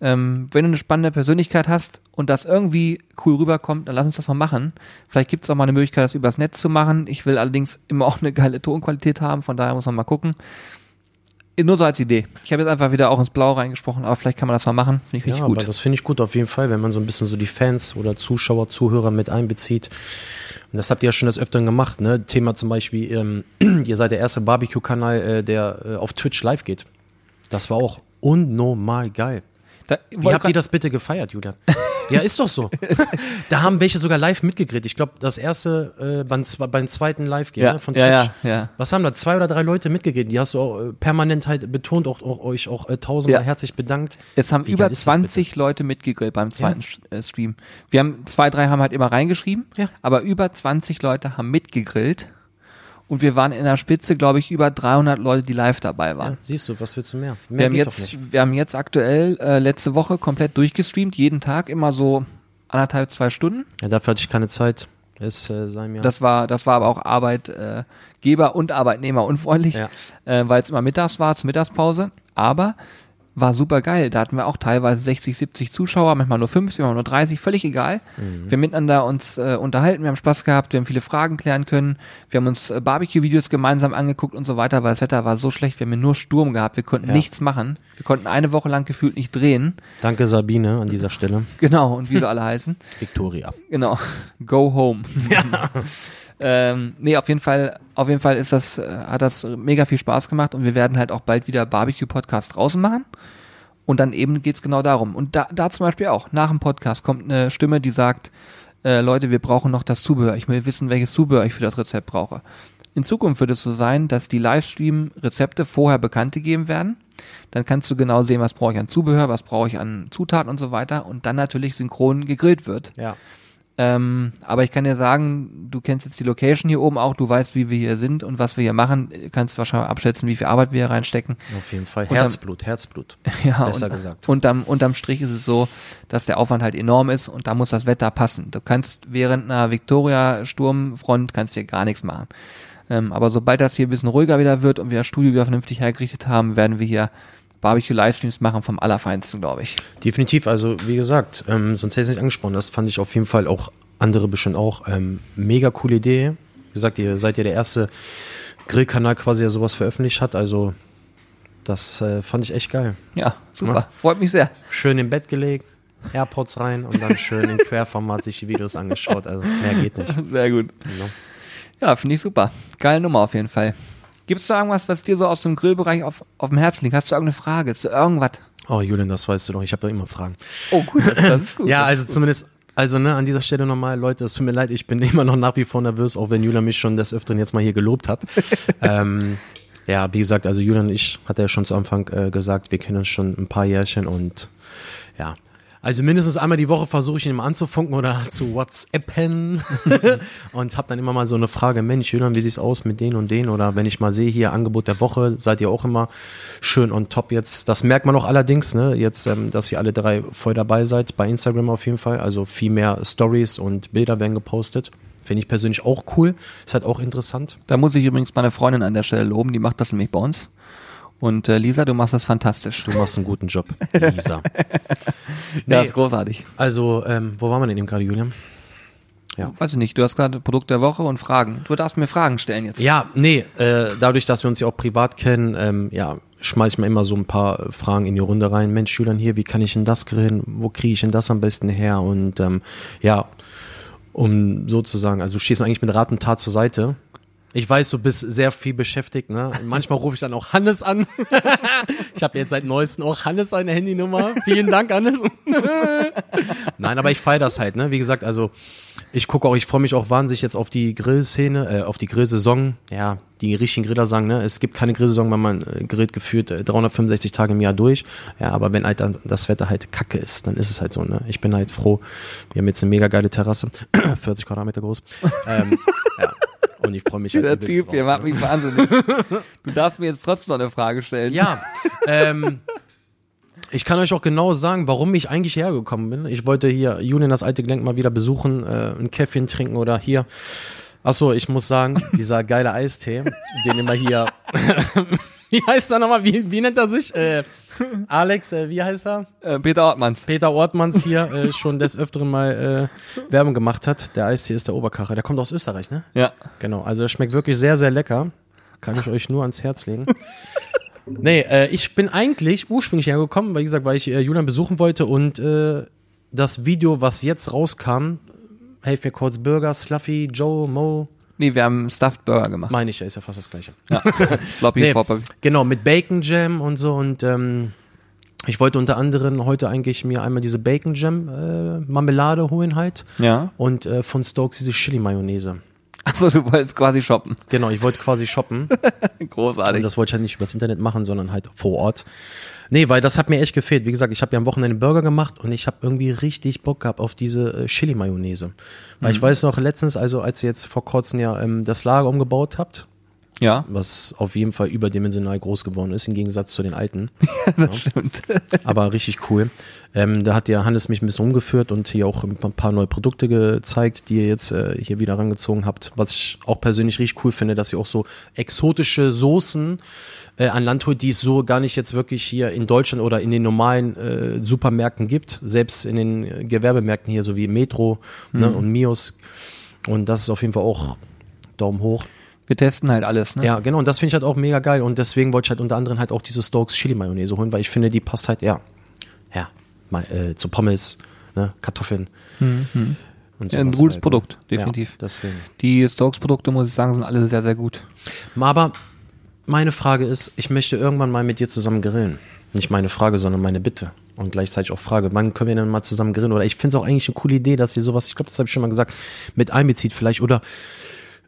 Ähm, wenn du eine spannende Persönlichkeit hast und das irgendwie cool rüberkommt, dann lass uns das mal machen. Vielleicht gibt es auch mal eine Möglichkeit, das übers Netz zu machen. Ich will allerdings immer auch eine geile Tonqualität haben, von daher muss man mal gucken. Nur so als Idee. Ich habe jetzt einfach wieder auch ins Blau reingesprochen, aber vielleicht kann man das mal machen. Finde ich richtig Ja, gut. aber das finde ich gut auf jeden Fall, wenn man so ein bisschen so die Fans oder Zuschauer, Zuhörer mit einbezieht. Und das habt ihr ja schon des Öfteren gemacht, ne? Thema zum Beispiel, ähm, ihr seid der erste Barbecue-Kanal, äh, der äh, auf Twitch live geht. Das war auch unnormal geil. Da, Wie habt ihr das bitte gefeiert, Julian? ja, ist doch so. da haben welche sogar live mitgegrillt. Ich glaube, das erste äh, beim, beim zweiten Live-Game Ja, ne, von Twitch. ja, ja. Was haben da zwei oder drei Leute mitgegrillt? Die hast du auch äh, permanent halt betont, auch, auch euch auch äh, tausendmal herzlich bedankt. Es haben Wie über geil ist das bitte? 20 Leute mitgegrillt beim zweiten äh, Stream. Wir haben, zwei, drei haben halt immer reingeschrieben, aber über 20 Leute haben mitgegrillt. Und wir waren in der Spitze, glaube ich, über 300 Leute, die live dabei waren. Ja, siehst du, was willst du mehr? Mehr wir, haben jetzt, wir haben jetzt aktuell äh, letzte Woche komplett durchgestreamt, jeden Tag immer so anderthalb, zwei Stunden. Ja, dafür hatte ich keine Zeit. Es äh, sei mir. Das war, das war aber auch Arbeitgeber und Arbeitnehmer unfreundlich, Ja. äh, weil es immer mittags war, zur Mittagspause. Aber war super geil. Da hatten wir auch teilweise 60, 70 Zuschauer, manchmal nur 50, manchmal nur 30, völlig egal. Mhm. Wir haben miteinander uns äh, unterhalten, wir haben Spaß gehabt, wir haben viele Fragen klären können. Wir haben uns äh, Barbecue-Videos gemeinsam angeguckt und so weiter, weil das Wetter war so schlecht, wir haben nur Sturm gehabt, wir konnten Ja. nichts machen. Wir konnten eine Woche lang gefühlt nicht drehen. Danke Sabine an dieser Stelle. Genau, und wie sie alle heißen. Victoria. Genau. Go home. ähm, nee, auf jeden Fall, auf jeden Fall ist das, äh, hat das mega viel Spaß gemacht und wir werden halt auch bald wieder Barbecue-Podcast draußen machen. Und dann eben geht's genau darum. Und da, da zum Beispiel auch, nach dem Podcast kommt eine Stimme, die sagt, äh, Leute, wir brauchen noch das Zubehör. Ich will wissen, welches Zubehör ich für das Rezept brauche. In Zukunft wird es so sein, dass die Livestream-Rezepte vorher bekannt gegeben werden. Dann kannst du genau sehen, was brauche ich an Zubehör, was brauche ich an Zutaten und so weiter. Und dann natürlich synchron gegrillt wird. Ja. Ähm, aber ich kann dir sagen, du kennst jetzt die Location hier oben auch, du weißt, wie wir hier sind und was wir hier machen. Du kannst wahrscheinlich abschätzen, wie viel Arbeit wir hier reinstecken. Auf jeden Fall. dann- Herzblut, Herzblut. Ja, Besser und, gesagt. Unterm, unterm Strich ist es so, dass der Aufwand halt enorm ist und da muss das Wetter passen. Du kannst während einer Victoria-Sturmfront kannst hier gar nichts machen. Ähm, aber sobald das hier ein bisschen ruhiger wieder wird und wir das Studio wieder vernünftig hergerichtet haben, werden wir hier Barbecue-Livestreams machen vom Allerfeinsten, glaube ich. Definitiv, also wie gesagt, ähm, sonst hätte ich es nicht angesprochen. Das fand ich auf jeden Fall auch andere bestimmt auch. Ähm, mega coole Idee. Wie gesagt, ihr seid ja der erste Grillkanal quasi, der sowas veröffentlicht hat. Also das äh, fand ich echt geil. Ja, super. Ja. Freut mich sehr. Schön im Bett gelegt, AirPods rein und dann schön im Querformat sich die Videos angeschaut. Also mehr geht nicht. Sehr gut. Genau. Ja, finde ich super. Geile Nummer auf jeden Fall. Gibt es da irgendwas, was dir so aus dem Grillbereich auf, auf dem Herzen liegt? Hast du irgendeine Frage zu irgendwas? Oh, Julian, das weißt du doch. Ich habe ja immer Fragen. Oh, gut, das, das ist gut. Ja, also zumindest, also ne, an dieser Stelle nochmal, Leute, es tut mir leid, ich bin immer noch nach wie vor nervös, auch wenn Julian mich schon des Öfteren jetzt mal hier gelobt hat. ähm, ja, wie gesagt, also Julian und ich, hat er ja schon zu Anfang äh, gesagt, wir kennen uns schon ein paar Jährchen und ja. Also mindestens einmal die Woche versuche ich ihn immer anzufunken oder zu WhatsAppen und habe dann immer mal so eine Frage, Mensch, Julian, wie sieht's aus mit denen und denen? Oder wenn ich mal sehe, hier Angebot der Woche, seid ihr auch immer schön on top jetzt. Das merkt man auch allerdings, ne, jetzt, ähm, dass ihr alle drei voll dabei seid, bei Instagram auf jeden Fall. Also viel mehr Stories und Bilder werden gepostet. Finde ich persönlich auch cool. Ist halt auch interessant. Da muss ich übrigens meine Freundin an der Stelle loben, die macht das nämlich bei uns. Und äh, Lisa, du machst das fantastisch. Du machst einen guten Job, Lisa. Ja, Nee. ist großartig. Also, ähm, wo waren wir denn eben gerade, Julian? Ja. Weiß ich nicht, du hast gerade Produkt der Woche und Fragen. Du darfst mir Fragen stellen jetzt. Ja, nee, äh, dadurch, dass wir uns ja auch privat kennen, ähm, ja, schmeiß ich mir immer so ein paar Fragen in die Runde rein. Mensch, Julian, hier, wie kann ich denn das grillen? Wo kriege ich denn das am besten her? Und ähm, ja, um sozusagen, also du stehst eigentlich mit Rat und Tat zur Seite. Ich weiß, du bist sehr viel beschäftigt, ne? Manchmal rufe ich dann auch Hannes an. ich habe jetzt seit neuestem auch Hannes eine Handynummer. Vielen Dank, Hannes. Nein, aber ich feiere das halt, ne? Wie gesagt, also ich gucke auch, ich freue mich auch wahnsinnig jetzt auf die Grillszene, äh, auf die Grillsaison. Ja, die richtigen Griller sagen, ne, es gibt keine Grillsaison, weil man äh, grillt geführt äh, 365 Tage im Jahr durch. Ja, aber wenn halt dann das Wetter halt kacke ist, dann ist es halt so, ne. Ich bin halt froh. Wir haben jetzt eine mega geile Terrasse, 40 Quadratmeter groß. ähm, ja. Und ich freue mich halt Der übelst Typ drauf, hier macht ne? mich wahnsinnig. Du darfst mir jetzt trotzdem noch eine Frage stellen. Ja, ähm, ich kann euch auch genau sagen, warum ich eigentlich hergekommen bin. Ich wollte hier Julian das alte Gelenk mal wieder besuchen, äh, ein Käffchen trinken oder hier. Achso, ich muss sagen, dieser geile Eistee, den immer hier. wie heißt er nochmal? Wie, wie nennt er sich? Äh, Alex, äh, wie heißt er? Äh, Peter Ortmanns. Peter Ortmanns hier äh, schon des Öfteren mal äh, Werbung gemacht hat. Der Eistee ist der Oberkacher. Der kommt aus Österreich, ne? Ja. Genau, also er schmeckt wirklich sehr, sehr lecker. Kann ich euch nur ans Herz legen. Nee, äh, ich bin eigentlich ursprünglich hergekommen, weil, wie gesagt, weil ich äh, Julian besuchen wollte und das Video, was jetzt rauskam, Helf mir kurz, Burger, Sluffy, Joe, Mo, Nee, wir haben Stuffed Burger gemacht. meine ich ja, ist ja fast das gleiche. Ja. Sloppy Nee, Popper. genau, mit Bacon Jam und so und ähm, ich wollte unter anderem heute eigentlich mir einmal diese Bacon Jam äh, Marmelade holen halt Ja. und äh, von Stokes diese Chili Mayonnaise. Achso, du wolltest quasi shoppen. Genau, ich wollte quasi shoppen. Und Großartig. das wollte ich halt nicht übers Internet machen, sondern halt vor Ort. Nee, weil das hat mir echt gefehlt. Wie gesagt, ich habe ja am Wochenende Burger gemacht und ich habe irgendwie richtig Bock gehabt auf diese äh, Chili-Mayonnaise. Weil ich weiß noch letztens, also als ihr jetzt vor kurzem ja ähm, das Lager umgebaut habt, Ja, was auf jeden Fall überdimensional groß geworden ist, im Gegensatz zu den alten. das stimmt. Aber richtig cool. Ähm, da hat ja Hannes mich ein bisschen umgeführt und hier auch ein paar neue Produkte gezeigt, die ihr jetzt äh, hier wieder rangezogen habt. Was ich auch persönlich richtig cool finde, dass ihr auch so exotische Soßen äh, an Land holt, die es so gar nicht jetzt wirklich hier in Deutschland oder in den normalen äh, Supermärkten gibt. Selbst in den äh, Gewerbemärkten hier, so wie Metro ne, und Mios. Und das ist auf jeden Fall auch Daumen hoch. Wir testen halt alles, ne? Ja, genau. Und das finde ich halt auch mega geil. Und deswegen wollte ich halt unter anderem halt auch diese Stokes Chili Mayonnaise holen, weil ich finde, die passt halt, ja, mal, äh, zu Pommes, ne, Kartoffeln. Und Ja, ein gutes halt, Produkt, ne? definitiv. Ja, deswegen. Die Stokes-Produkte, muss ich sagen, sind alle sehr, sehr gut. Aber meine Frage ist, ich möchte irgendwann mal mit dir zusammen grillen. Nicht meine Frage, sondern meine Bitte. Und gleichzeitig auch Frage, wann können wir denn mal zusammen grillen? Oder ich finde es auch eigentlich eine coole Idee, dass ihr sowas, ich glaube, das habe ich schon mal gesagt, mit einbezieht vielleicht. Oder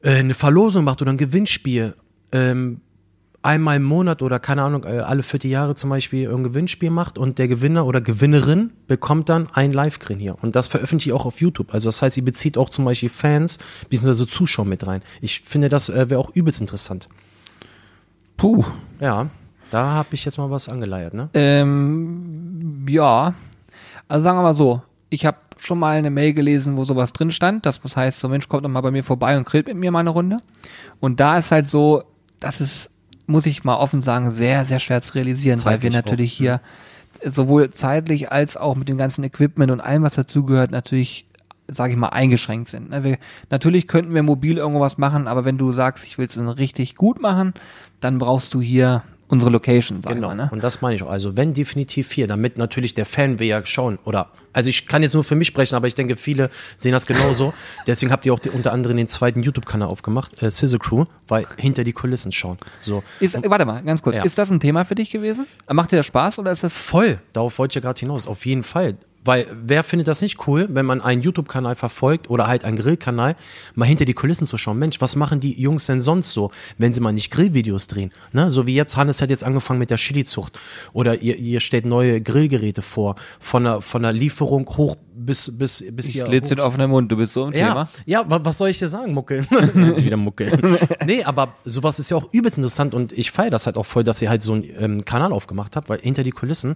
äh, eine Verlosung macht oder ein Gewinnspiel. Ähm, einmal im Monat oder keine Ahnung, äh, alle Vierteljahre zum Beispiel ein Gewinnspiel macht und der Gewinner oder Gewinnerin bekommt dann ein Live-Grillen hier. Und das veröffentliche ich auch auf YouTube. Also das heißt, ihr bezieht auch zum Beispiel Fans bzw. Zuschauer mit rein. Ich finde, das äh, wäre auch übelst interessant. Puh. Ja, da habe ich jetzt mal was angeleiert, ne? Ähm, ja. Also sagen wir mal so, ich habe schon mal eine Mail gelesen, wo sowas drin stand. Das heißt, so Mensch, kommt doch mal bei mir vorbei und grillt mit mir mal eine Runde. Und da ist halt so, das ist, muss ich mal offen sagen, sehr, sehr schwer zu realisieren, weil wir Zeitlich natürlich auch, hier sowohl zeitlich als auch mit dem ganzen Equipment und allem, was dazugehört, natürlich sage ich mal, eingeschränkt sind. ne? Wir, natürlich könnten wir mobil irgendwas machen, aber wenn du sagst, ich will es richtig gut machen, dann brauchst du hier unsere Location, sag Genau. mal. Ne? Und das meine ich auch. Also wenn definitiv hier, damit natürlich der Fan will ja schauen oder also ich kann jetzt nur für mich sprechen, aber ich denke viele sehen das genauso. Deswegen habt ihr auch die, unter anderem den zweiten YouTube-Kanal aufgemacht, äh, Sizzle Crew, weil hinter die Kulissen schauen. So Ist, warte mal, ganz kurz. Ja. Ist das ein Thema für dich gewesen? Macht dir das Spaß oder ist das voll. Darauf wollte ich ja gerade hinaus. Auf jeden Fall. Weil wer findet das nicht cool, wenn man einen YouTube-Kanal verfolgt oder halt einen Grillkanal, mal hinter die Kulissen zu schauen. Mensch, was machen die Jungs denn sonst so, wenn sie mal nicht Grillvideos drehen? Ne? So wie jetzt, Hannes hat jetzt angefangen mit der Chili-Zucht. Oder ihr, ihr stellt neue Grillgeräte vor. Von der, von der Lieferung hoch bis, bis, bis Ich hier. lädst den offenen Mund, du bist so im ja, Thema. ja, wa- was soll ich dir sagen, Muckel? Wieder Muckel. nee, aber sowas ist ja auch übelst interessant und ich feiere das halt auch voll, dass ihr halt so einen ähm, Kanal aufgemacht habt, weil hinter die Kulissen,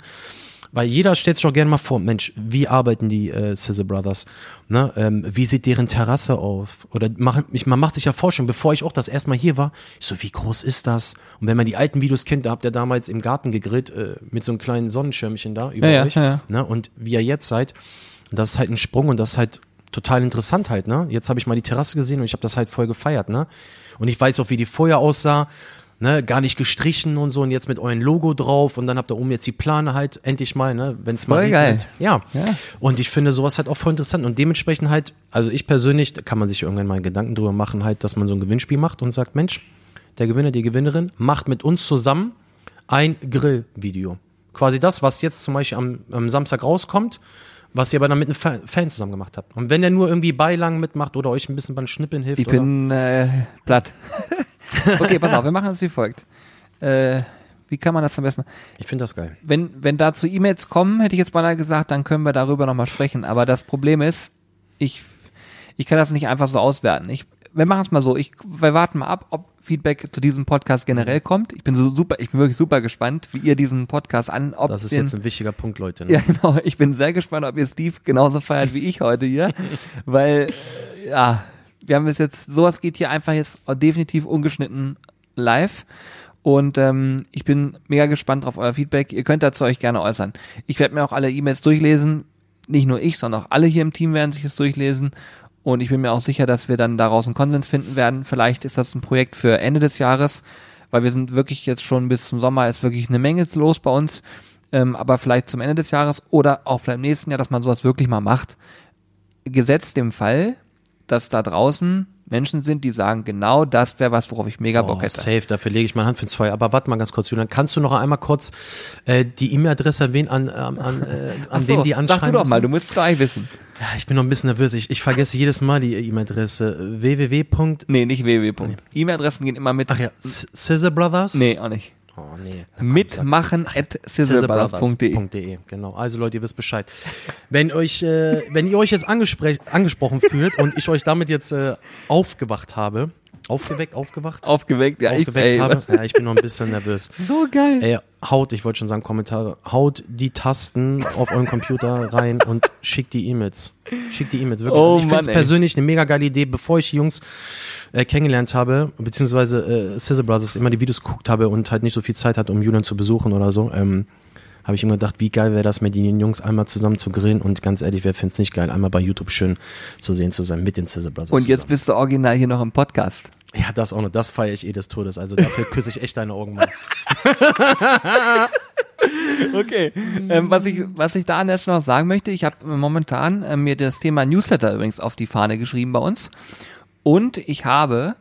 weil jeder stellt sich doch gerne mal vor, Mensch, wie arbeiten die äh, Sizzle Brothers? Ne? Ähm, wie sieht deren Terrasse auf? Oder machen, ich, man macht sich ja Forschung, bevor ich auch das erste Mal hier war, ich so, wie groß ist das? Und wenn man die alten Videos kennt, da habt ihr damals im Garten gegrillt, äh, mit so einem kleinen Sonnenschirmchen da über ja, euch. ja, ja. Ne? Und wie ihr jetzt seid, das ist halt ein Sprung und das ist halt total interessant halt, ne? Jetzt habe ich mal die Terrasse gesehen und ich habe das halt voll gefeiert, ne? Und ich weiß auch, wie die vorher aussah. Ne, gar nicht gestrichen und so und jetzt mit eurem Logo drauf und dann habt ihr oben jetzt die Plane halt endlich mal, ne, wenn es mal regnet. Ja. Ja. Und ich finde sowas halt auch voll interessant und dementsprechend halt, also ich persönlich, da kann man sich irgendwann mal Gedanken drüber machen, halt, dass man so ein Gewinnspiel macht und sagt, Mensch, der Gewinner, die Gewinnerin macht mit uns zusammen ein Grillvideo. Quasi das, was jetzt zum Beispiel am, am Samstag rauskommt, was ihr aber dann mit einem Fa- Fan zusammen gemacht habt. Und wenn der nur irgendwie Beilagen mitmacht oder euch ein bisschen beim Schnippeln hilft, Ich bin äh, platt. okay, pass auf, wir machen das wie folgt. Äh, wie kann man das am besten machen? ich finde das geil. Wenn, wenn dazu E-Mails kommen, hätte ich jetzt beinahe gesagt, dann können wir darüber nochmal sprechen. Aber das Problem ist, ich, ich kann das nicht einfach so auswerten. Ich, wir machen es mal so. Ich, wir warten mal ab, ob Feedback zu diesem Podcast generell kommt. Ich bin so super, ich bin wirklich super gespannt, wie ihr diesen Podcast an, ob Das ist den, jetzt ein wichtiger Punkt, Leute. Ne? Ja, genau. Ich bin sehr gespannt, ob ihr Steve genauso feiert wie ich heute hier. Weil, ja, wir haben bis jetzt, sowas geht hier einfach jetzt definitiv ungeschnitten live. Und ähm, ich bin mega gespannt auf euer Feedback. Ihr könnt dazu euch gerne äußern. Ich werde mir auch alle E-Mails durchlesen. Nicht nur ich, sondern auch alle hier im Team werden sich das durchlesen. Und ich bin mir auch sicher, dass wir dann daraus einen Konsens finden werden. Vielleicht ist das ein Projekt für Ende des Jahres, weil wir sind wirklich jetzt schon bis zum Sommer ist wirklich eine Menge los bei uns. Ähm, aber vielleicht zum Ende des Jahres oder auch vielleicht im nächsten Jahr, dass man sowas wirklich mal macht. Gesetzt dem Fall, dass da draußen Menschen sind, die sagen, genau das wäre was, worauf ich mega Bock Oh, hätte. safe, dafür lege ich meine Hand für Feuer. Aber warte mal ganz kurz, Julian. Kannst du noch einmal kurz äh, die E-Mail-Adresse erwähnen, an, ähm, an, äh, an so, die anschreiben Sag du doch mal, du musst gleich wissen. Ja, ich bin noch ein bisschen nervös. Ich, ich vergesse jedes Mal die E-Mail-Adresse. www. Nee, nicht www. E-Mail-Adressen gehen immer mit. Ach ja, Scissor Brothers? Nee, auch nicht. Oh, nee. Mitmachen at. Scissorbrothers.de, genau. Also Leute, ihr wisst Bescheid. Wenn euch, äh, wenn ihr euch jetzt angespre- angesprochen fühlt und ich euch damit jetzt äh, aufgewacht habe, aufgeweckt, aufgewacht, Aufgeweckt, ja, ich, aufgeweckt ey, habe, ja, ich bin noch ein bisschen nervös. So geil. Ey, haut, ich wollte schon sagen Kommentare, haut die Tasten auf euren Computer rein und schickt die E-Mails. Schickt die E-Mails, wirklich. Oh also ich finde es persönlich eine mega geile Idee, bevor ich die Jungs äh, kennengelernt habe, beziehungsweise äh, Scissor Brothers immer die Videos geguckt habe und halt nicht so viel Zeit hatte, um Julian zu besuchen oder so, ähm, habe ich immer gedacht, wie geil wäre das, mit den Jungs einmal zusammen zu grillen und ganz ehrlich, wer findet es nicht geil, einmal bei YouTube schön zu sehen zu sein mit den Scissor Brothers Und jetzt zusammen. bist du original hier noch im Podcast. Ja, das auch noch, das feiere ich eh des Todes, also dafür küsse ich echt deine Augen mal. Okay. ähm, was, ich, was ich da an der Stelle noch sagen möchte, ich habe momentan äh, mir das Thema Newsletter übrigens auf die Fahne geschrieben bei uns. Und ich habe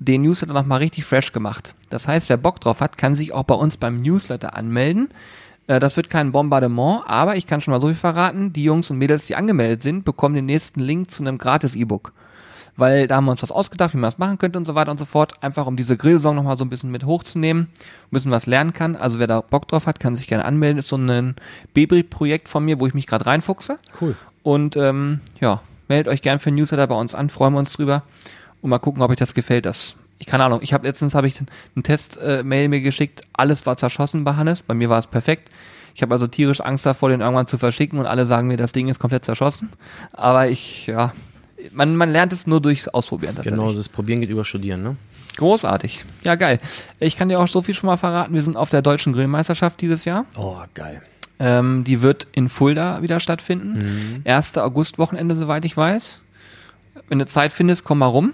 den Newsletter nochmal richtig fresh gemacht. Das heißt, wer Bock drauf hat, kann sich auch bei uns beim Newsletter anmelden. Äh, Das wird kein Bombardement, aber ich kann schon mal so viel verraten. Die Jungs und Mädels, die angemeldet sind, bekommen den nächsten Link zu einem gratis E-Book. Weil da haben wir uns was ausgedacht, wie man das machen könnte und so weiter und so fort. Einfach um diese Grillsaison nochmal so ein bisschen mit hochzunehmen, ein bisschen was lernen kann. Also wer da Bock drauf hat, kann sich gerne anmelden. Ist so ein Baby-Projekt von mir, wo ich mich gerade reinfuchse. Cool. Und ähm, ja, meldet euch gern für Newsletter bei uns an, freuen wir uns drüber. Und mal gucken, ob euch das gefällt. Das, ich keine Ahnung, ich habe letztens habe ich einen Test-Mail mir geschickt, alles war zerschossen bei Hannes, bei mir war es perfekt. Ich habe also tierisch Angst davor, den irgendwann zu verschicken und alle sagen mir, das Ding ist komplett zerschossen. Aber ich, ja, man, man lernt es nur durchs Ausprobieren tatsächlich. Genau, das Probieren geht über Studieren, ne? Großartig. Ja, geil. Ich kann dir auch so viel schon mal verraten. Wir sind auf der deutschen Grillmeisterschaft dieses Jahr. Oh, geil. Ähm, die wird in Fulda wieder stattfinden. 1. August-Wochenende, soweit ich weiß. Wenn du Zeit findest, komm mal rum.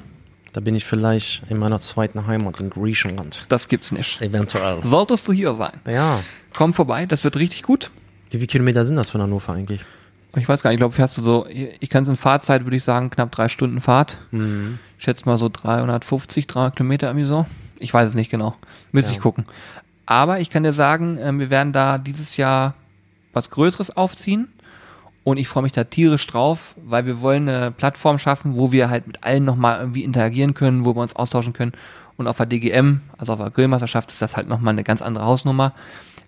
Da bin ich vielleicht in meiner zweiten Heimat in Griechenland. Das gibt's nicht. Eventuell. Solltest du hier sein. Ja. Komm vorbei, das wird richtig gut. Wie viele Kilometer sind das von Hannover eigentlich? Ich weiß gar nicht, ich glaube, fährst du so, ich kann es in Fahrzeit, würde ich sagen, knapp drei Stunden Fahrt. Ich schätze mal so 350, 300 Kilometer irgendwie so. Ich weiß es nicht genau. Müsste Ja. ich gucken. Aber ich kann dir sagen, ähm, wir werden da dieses Jahr was Größeres aufziehen. Und ich freue mich da tierisch drauf, weil wir wollen eine Plattform schaffen, wo wir halt mit allen nochmal irgendwie interagieren können, wo wir uns austauschen können. Und auf der DGM, also auf der Grillmeisterschaft, ist das halt nochmal eine ganz andere Hausnummer.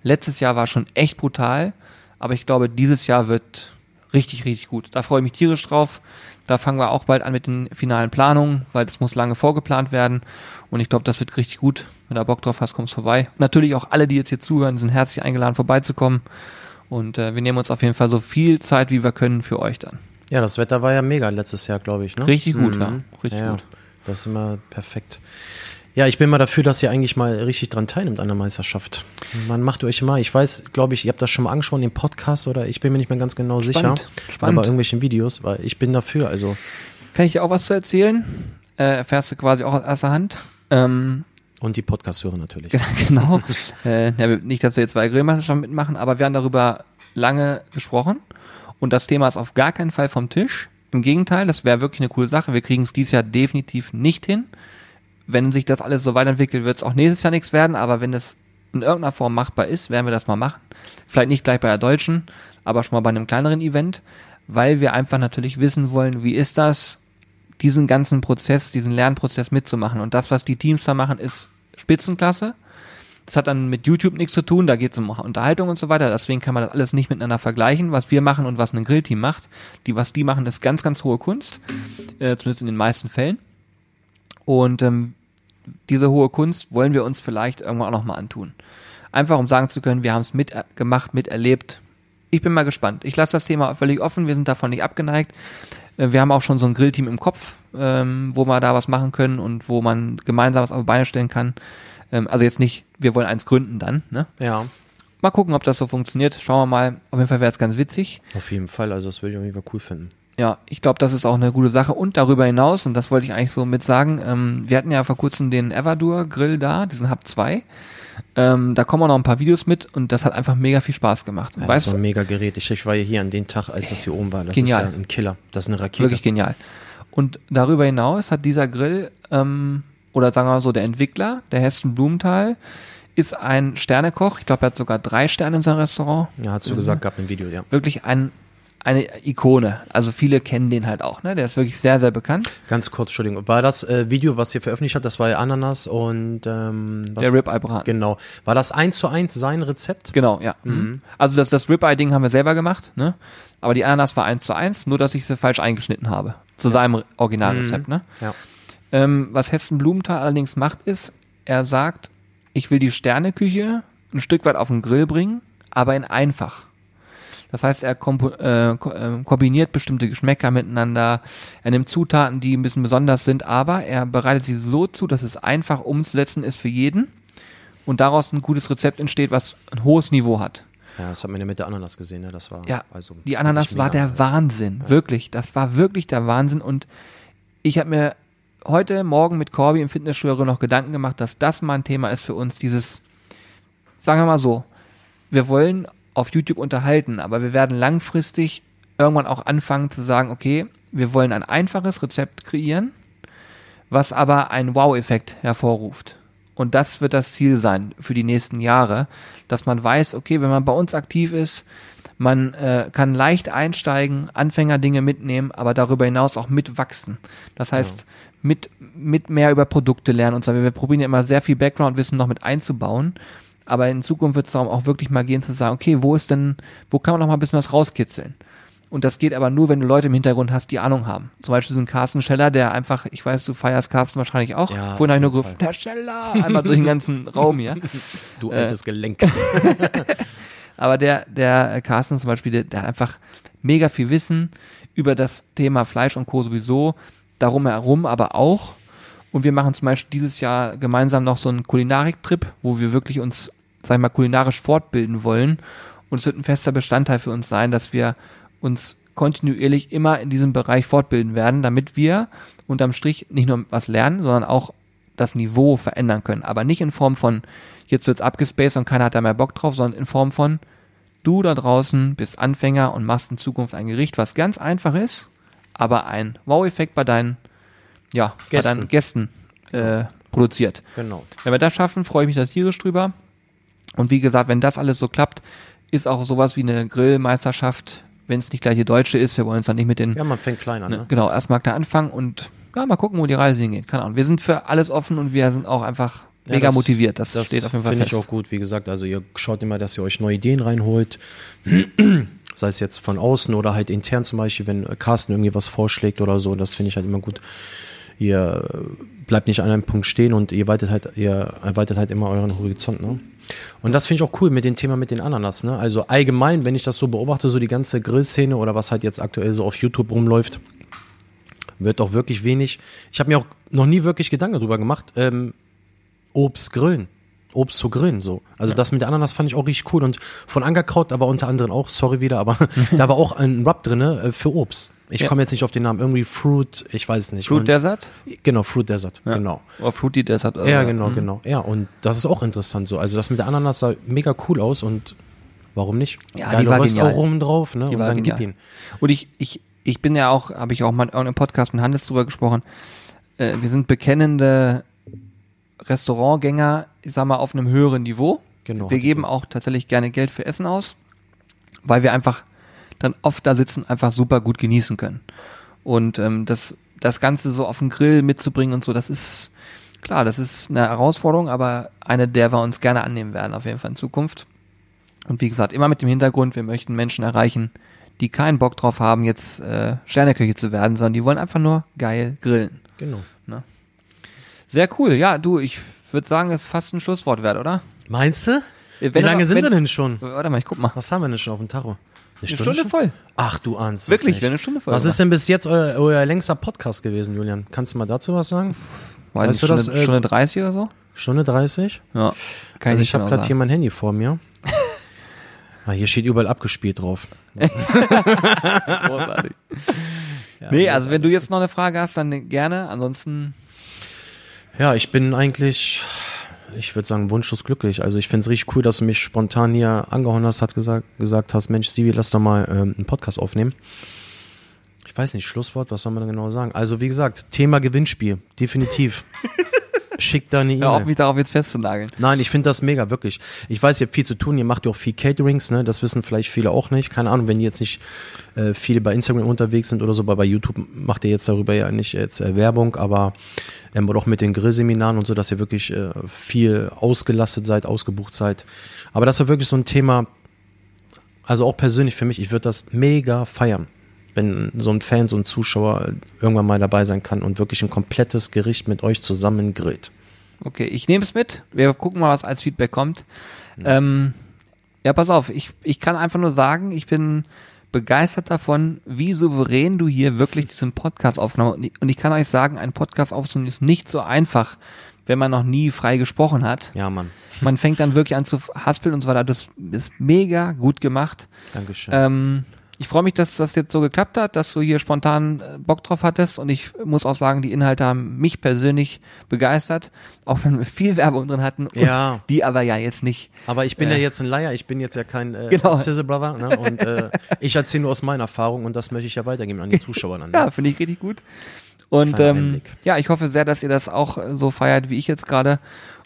Letztes Jahr war schon echt brutal, aber ich glaube, dieses Jahr wird richtig, richtig gut. Da freue ich mich tierisch drauf. Da fangen wir auch bald an mit den finalen Planungen, weil das muss lange vorgeplant werden. Und ich glaube, das wird richtig gut. Wenn du da Bock drauf hast, kommst vorbei. Und natürlich auch alle, die jetzt hier zuhören, sind herzlich eingeladen, vorbeizukommen. Und äh, wir nehmen uns auf jeden Fall so viel Zeit, wie wir können für euch dann. Ja, das Wetter war ja mega letztes Jahr, glaube ich. Ne? Richtig gut, ja. Richtig ja, gut. Das ist immer perfekt. Ja, ich bin mal dafür, dass ihr eigentlich mal richtig dran teilnimmt an der Meisterschaft. Man macht euch mal, ich weiß, glaube ich, ihr habt das schon mal angeschaut im Podcast oder ich bin mir nicht mehr ganz genau Spannend, sicher. spannend. Aber bei irgendwelchen Videos, weil ich bin dafür, also. Kann ich dir auch was zu erzählen? Äh, erfährst du quasi auch aus erster Hand. Ähm, Und die Podcast-Hörer natürlich. genau. äh, ja, nicht, dass wir jetzt bei Grillmeisterschaften mitmachen, aber wir haben darüber lange gesprochen. Und das Thema ist auf gar keinen Fall vom Tisch. Im Gegenteil, das wäre wirklich eine coole Sache. Wir kriegen es dieses Jahr definitiv nicht hin. Wenn sich das alles so weiterentwickelt, wird es auch nächstes Jahr nichts werden. Aber wenn es in irgendeiner Form machbar ist, werden wir das mal machen. Vielleicht nicht gleich bei der Deutschen, aber schon mal bei einem kleineren Event, weil wir einfach natürlich wissen wollen, wie ist das, diesen ganzen Prozess, diesen Lernprozess mitzumachen. Und das, was die Teams da machen, ist Spitzenklasse. Das hat dann mit YouTube nichts zu tun, da geht es um Unterhaltung und so weiter. Deswegen kann man das alles nicht miteinander vergleichen, was wir machen und was ein Grillteam macht. Die, was die machen, ist ganz, ganz hohe Kunst, äh, zumindest in den meisten Fällen. Und ähm, diese hohe Kunst wollen wir uns vielleicht irgendwann auch nochmal antun. Einfach um sagen zu können, wir haben es mitgemacht, miterlebt. Ich bin mal gespannt. Ich lasse das Thema völlig offen, wir sind davon nicht abgeneigt. Äh, wir haben auch schon so ein Grillteam im Kopf, ähm, wo wir da was machen können und wo man gemeinsam was auf die Beine stellen kann. Ähm, also jetzt nicht, wir wollen eins gründen dann, ne? Ja. Mal gucken, ob das so funktioniert. Schauen wir mal. Auf jeden Fall wäre es ganz witzig. Auf jeden Fall, also das würde ich auf jeden Fall cool finden. Ja, ich glaube, das ist auch eine gute Sache. Und darüber hinaus, und das wollte ich eigentlich so mit sagen, ähm, wir hatten ja vor kurzem den Everdur Grill da, diesen Hub 2. Ähm, da kommen auch noch ein paar Videos mit und das hat einfach mega viel Spaß gemacht. Ja, das war ein mega Gerät. Ich, war ja hier an dem Tag, als das hier oben war. Das Genial. ist ja ein Killer. Das ist eine Rakete. Wirklich genial. Und darüber hinaus hat dieser Grill, ähm, oder sagen wir mal so, der Entwickler, der Hessen Blumenthal, ist ein Sternekoch. Ich glaube, er hat sogar drei Sterne in seinem Restaurant. Ja, hast du gesagt gehabt im Video, ja. Wirklich ein, eine Ikone. Also viele kennen den halt auch. Ne? Der ist wirklich sehr, sehr bekannt. Ganz kurz, Entschuldigung. War das äh, Video, was ihr veröffentlicht habt, das war ja Ananas und ähm, was? Der Ribeye-Braten. Genau. War das eins zu eins sein Rezept? Genau, ja. Mhm. Also das, das Ribeye-Ding haben wir selber gemacht, ne? Aber die Ananas war eins zu eins, nur dass ich sie falsch eingeschnitten habe. Zu seinem Originalrezept, ne? Ja. Ähm, was Hessen Blumenthal allerdings macht, ist, er sagt, ich will die Sterneküche ein Stück weit auf den Grill bringen, aber in einfach. Das heißt, er äh, äh, kombiniert bestimmte Geschmäcker miteinander, er nimmt Zutaten, die ein bisschen besonders sind, aber er bereitet sie so zu, dass es einfach umzusetzen ist für jeden und daraus ein gutes Rezept entsteht, was ein hohes Niveau hat. Ja, das hat man ja mit der Ananas gesehen, ne? Das war Ja, also die Ananas war der angehört. Wahnsinn, wirklich. Das war wirklich der Wahnsinn und ich habe mir heute Morgen mit Corby im Fitnessstudio noch Gedanken gemacht, dass das mal ein Thema ist für uns, dieses, sagen wir mal so, wir wollen auf YouTube unterhalten, aber wir werden langfristig irgendwann auch anfangen zu sagen, okay, wir wollen ein einfaches Rezept kreieren, was aber einen Wow-Effekt hervorruft. Und das wird das Ziel sein für die nächsten Jahre, dass man weiß, okay, wenn man bei uns aktiv ist, man äh, kann leicht einsteigen, Anfängerdinge mitnehmen, aber darüber hinaus auch mitwachsen. Das heißt, mit, mit mehr über Produkte lernen und so. Wir probieren ja immer sehr viel Background-Wissen noch mit einzubauen. Aber in Zukunft wird es darum auch wirklich mal gehen zu sagen, okay, wo ist denn, wo kann man noch mal ein bisschen was rauskitzeln? Und das geht aber nur, wenn du Leute im Hintergrund hast, die Ahnung haben. Zum Beispiel so ein Carsten Scheller, der einfach, ich weiß, du feierst Carsten wahrscheinlich auch. Ja, Vorhin habe ich nur gerufen, Herr Scheller, einmal durch den ganzen Raum hier. Du Äh, altes Gelenk. Aber der, der Carsten zum Beispiel, der, der hat einfach mega viel Wissen über das Thema Fleisch und Co. sowieso, darum herum aber auch. Und wir machen zum Beispiel dieses Jahr gemeinsam noch so einen Kulinarik-Trip, wo wir wirklich uns, sag ich mal, kulinarisch fortbilden wollen. Und es wird ein fester Bestandteil für uns sein, dass wir uns kontinuierlich immer in diesem Bereich fortbilden werden, damit wir unterm Strich nicht nur was lernen, sondern auch das Niveau verändern können. Aber nicht in Form von, jetzt wird's abgespaced und keiner hat da mehr Bock drauf, sondern in Form von, du da draußen bist Anfänger und machst in Zukunft ein Gericht, was ganz einfach ist, aber ein Wow-Effekt bei deinen, ja, bei Gästen. deinen Gästen äh, produziert. genau. Wenn wir das schaffen, freue ich mich da tierisch drüber. Und wie gesagt, wenn das alles so klappt, ist auch sowas wie eine Grillmeisterschaft, wenn es nicht gleich die deutsche ist, wir wollen uns dann nicht mit den Ja, man fängt klein an, Ne? ne? Genau, erstmal da anfangen und ja, mal gucken, wo die Reise hingeht. Keine Ahnung. Wir sind für alles offen und wir sind auch einfach Ja, mega das- motiviert. Das, steht auf jeden Fall Finde fest. ich auch gut, wie gesagt. Also ihr schaut immer, dass ihr euch neue Ideen reinholt. Sei es jetzt von außen oder halt intern zum Beispiel, wenn Carsten irgendwie was vorschlägt oder so. Das finde ich halt immer gut. Ihr bleibt nicht an einem Punkt stehen und ihr weitet halt, ihr erweitert halt immer euren Horizont, ne? Und das finde ich auch cool mit dem Thema mit den Ananas, ne? Also allgemein, wenn ich das so beobachte, so die ganze Grillszene oder was halt jetzt aktuell so auf YouTube rumläuft, wird auch wirklich wenig. Ich habe mir auch noch nie wirklich Gedanken darüber gemacht, ähm, Obst grillen. Obst zu grillen. So. Also das mit der Ananas fand ich auch richtig cool. Und von Angerkraut, aber unter anderem auch, sorry wieder, aber da war auch ein Rub drin äh, für Obst. Ich Ja. komme jetzt nicht auf den Namen. Irgendwie Fruit, ich weiß es nicht. Fruit Und- Desert? Genau, Fruit Desert, Ja. genau. Oder Fruity Desert. oder Ja, genau, Mhm. genau. Ja, und das ist auch interessant so. Also das mit der Ananas sah mega cool aus und warum nicht? Ja, Geile die war Röstaromen drauf, ne? Die und dann genial. gib ihn. Und ich, ich, ich bin ja auch, habe ich auch mal auch im Podcast mit Hannes drüber gesprochen, äh, wir sind bekennende Restaurantgänger, ich sag mal, auf einem höheren Niveau. Genau. Wir geben auch tatsächlich gerne Geld für Essen aus, weil wir einfach dann oft da sitzen, einfach super gut genießen können. Und ähm, das, das Ganze so auf den Grill mitzubringen und so, das ist klar, das ist eine Herausforderung, aber eine, der wir uns gerne annehmen werden, auf jeden Fall in Zukunft. Und wie gesagt, immer mit dem Hintergrund, wir möchten Menschen erreichen, die keinen Bock drauf haben, jetzt äh, Sterneköche zu werden, sondern die wollen einfach nur geil grillen. Genau. Sehr cool. Ja, du, ich würde sagen, es ist fast ein Schlusswort wert, oder? Meinst du? Wenn Wie lange du- sind wenn- wir denn schon? Warte mal, ich guck mal. Was haben wir denn schon auf dem Tacho? Eine Stunde, schon? voll. Ach, du ahnst Wirklich, eine Stunde voll. Was ist denn bis jetzt euer, euer längster Podcast gewesen, Julian? Kannst du mal dazu was sagen? Weiß weißt nicht, du das, Stunde, äh, Stunde 30 oder so? Stunde 30? Ja. Kann also nicht ich habe genau gerade hier sagen. mein Handy vor mir. ah, hier steht überall abgespielt drauf. Großartig. nee, also wenn du jetzt noch eine Frage hast, dann gerne. Ansonsten, Ja, ich bin eigentlich, ich würde sagen, wunschlos glücklich. Also ich finde es richtig cool, dass du mich spontan hier angehauen hast, hat gesagt, gesagt hast, Mensch, Stevie, lass doch mal ähm, einen Podcast aufnehmen. Ich weiß nicht, Schlusswort, was soll man da genau sagen? Also wie gesagt, Thema Gewinnspiel, definitiv. Schick da eine hör auf, E-Mail. mich darauf jetzt festzunageln. Nein, ich finde das mega, wirklich. Ich weiß, ihr habt viel zu tun, ihr macht ja auch viel Caterings, ne? Das wissen vielleicht viele auch nicht. Keine Ahnung, wenn die jetzt nicht äh, viele bei Instagram unterwegs sind oder so, aber bei YouTube macht ihr jetzt darüber ja nicht jetzt äh, Werbung, aber ähm, oder auch mit den Grillseminaren und so, dass ihr wirklich äh, viel ausgelastet seid, ausgebucht seid. Aber das war wirklich so ein Thema, also auch persönlich für mich, ich würde das mega feiern, wenn so ein Fan, so ein Zuschauer irgendwann mal dabei sein kann und wirklich ein komplettes Gericht mit euch zusammen grillt. Okay, ich nehme es mit. Wir gucken mal, was als Feedback kommt. Ähm, ja, pass auf, ich, ich kann einfach nur sagen, ich bin begeistert davon, wie souverän du hier wirklich diesen Podcast aufgenommen hast. Und ich- Und ich kann euch sagen, einen Podcast aufzunehmen ist nicht so einfach, wenn man noch nie frei gesprochen hat. Ja, Mann. Man fängt dann wirklich an zu haspeln und so weiter. Das ist mega gut gemacht. Dankeschön. Ähm, ich freue mich, dass das jetzt so geklappt hat, dass du hier spontan äh, Bock drauf hattest und ich muss auch sagen, die Inhalte haben mich persönlich begeistert, auch wenn wir viel Werbung drin hatten, und Ja. die aber ja jetzt nicht. Aber ich bin Äh. ja jetzt ein Laie, ich bin jetzt ja kein äh, Genau. Sizzle Brother. Ne? Und äh, ich erzähle nur aus meiner Erfahrung und das möchte ich ja weitergeben an die Zuschauer dann. Ne? Ja, finde ich richtig gut. Und ähm, ja, ich hoffe sehr, dass ihr das auch äh, so feiert wie ich jetzt gerade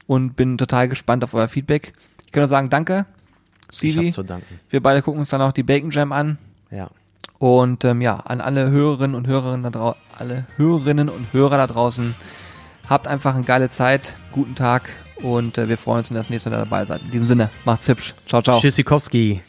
und bin total gespannt auf euer Feedback. Ich kann nur sagen, danke, ich Stevie. habe zu danken. Wir beide gucken uns dann auch die Bacon Jam an. Ja. Und ähm, ja, an alle Hörerinnen und Hörerinnen da draußen, alle Hörerinnen und Hörer da draußen, habt einfach eine geile Zeit, guten Tag und äh, wir freuen uns, wenn ihr das nächste Mal dabei seid. In diesem Sinne, macht's hübsch. Ciao, ciao. Tschüssikowski.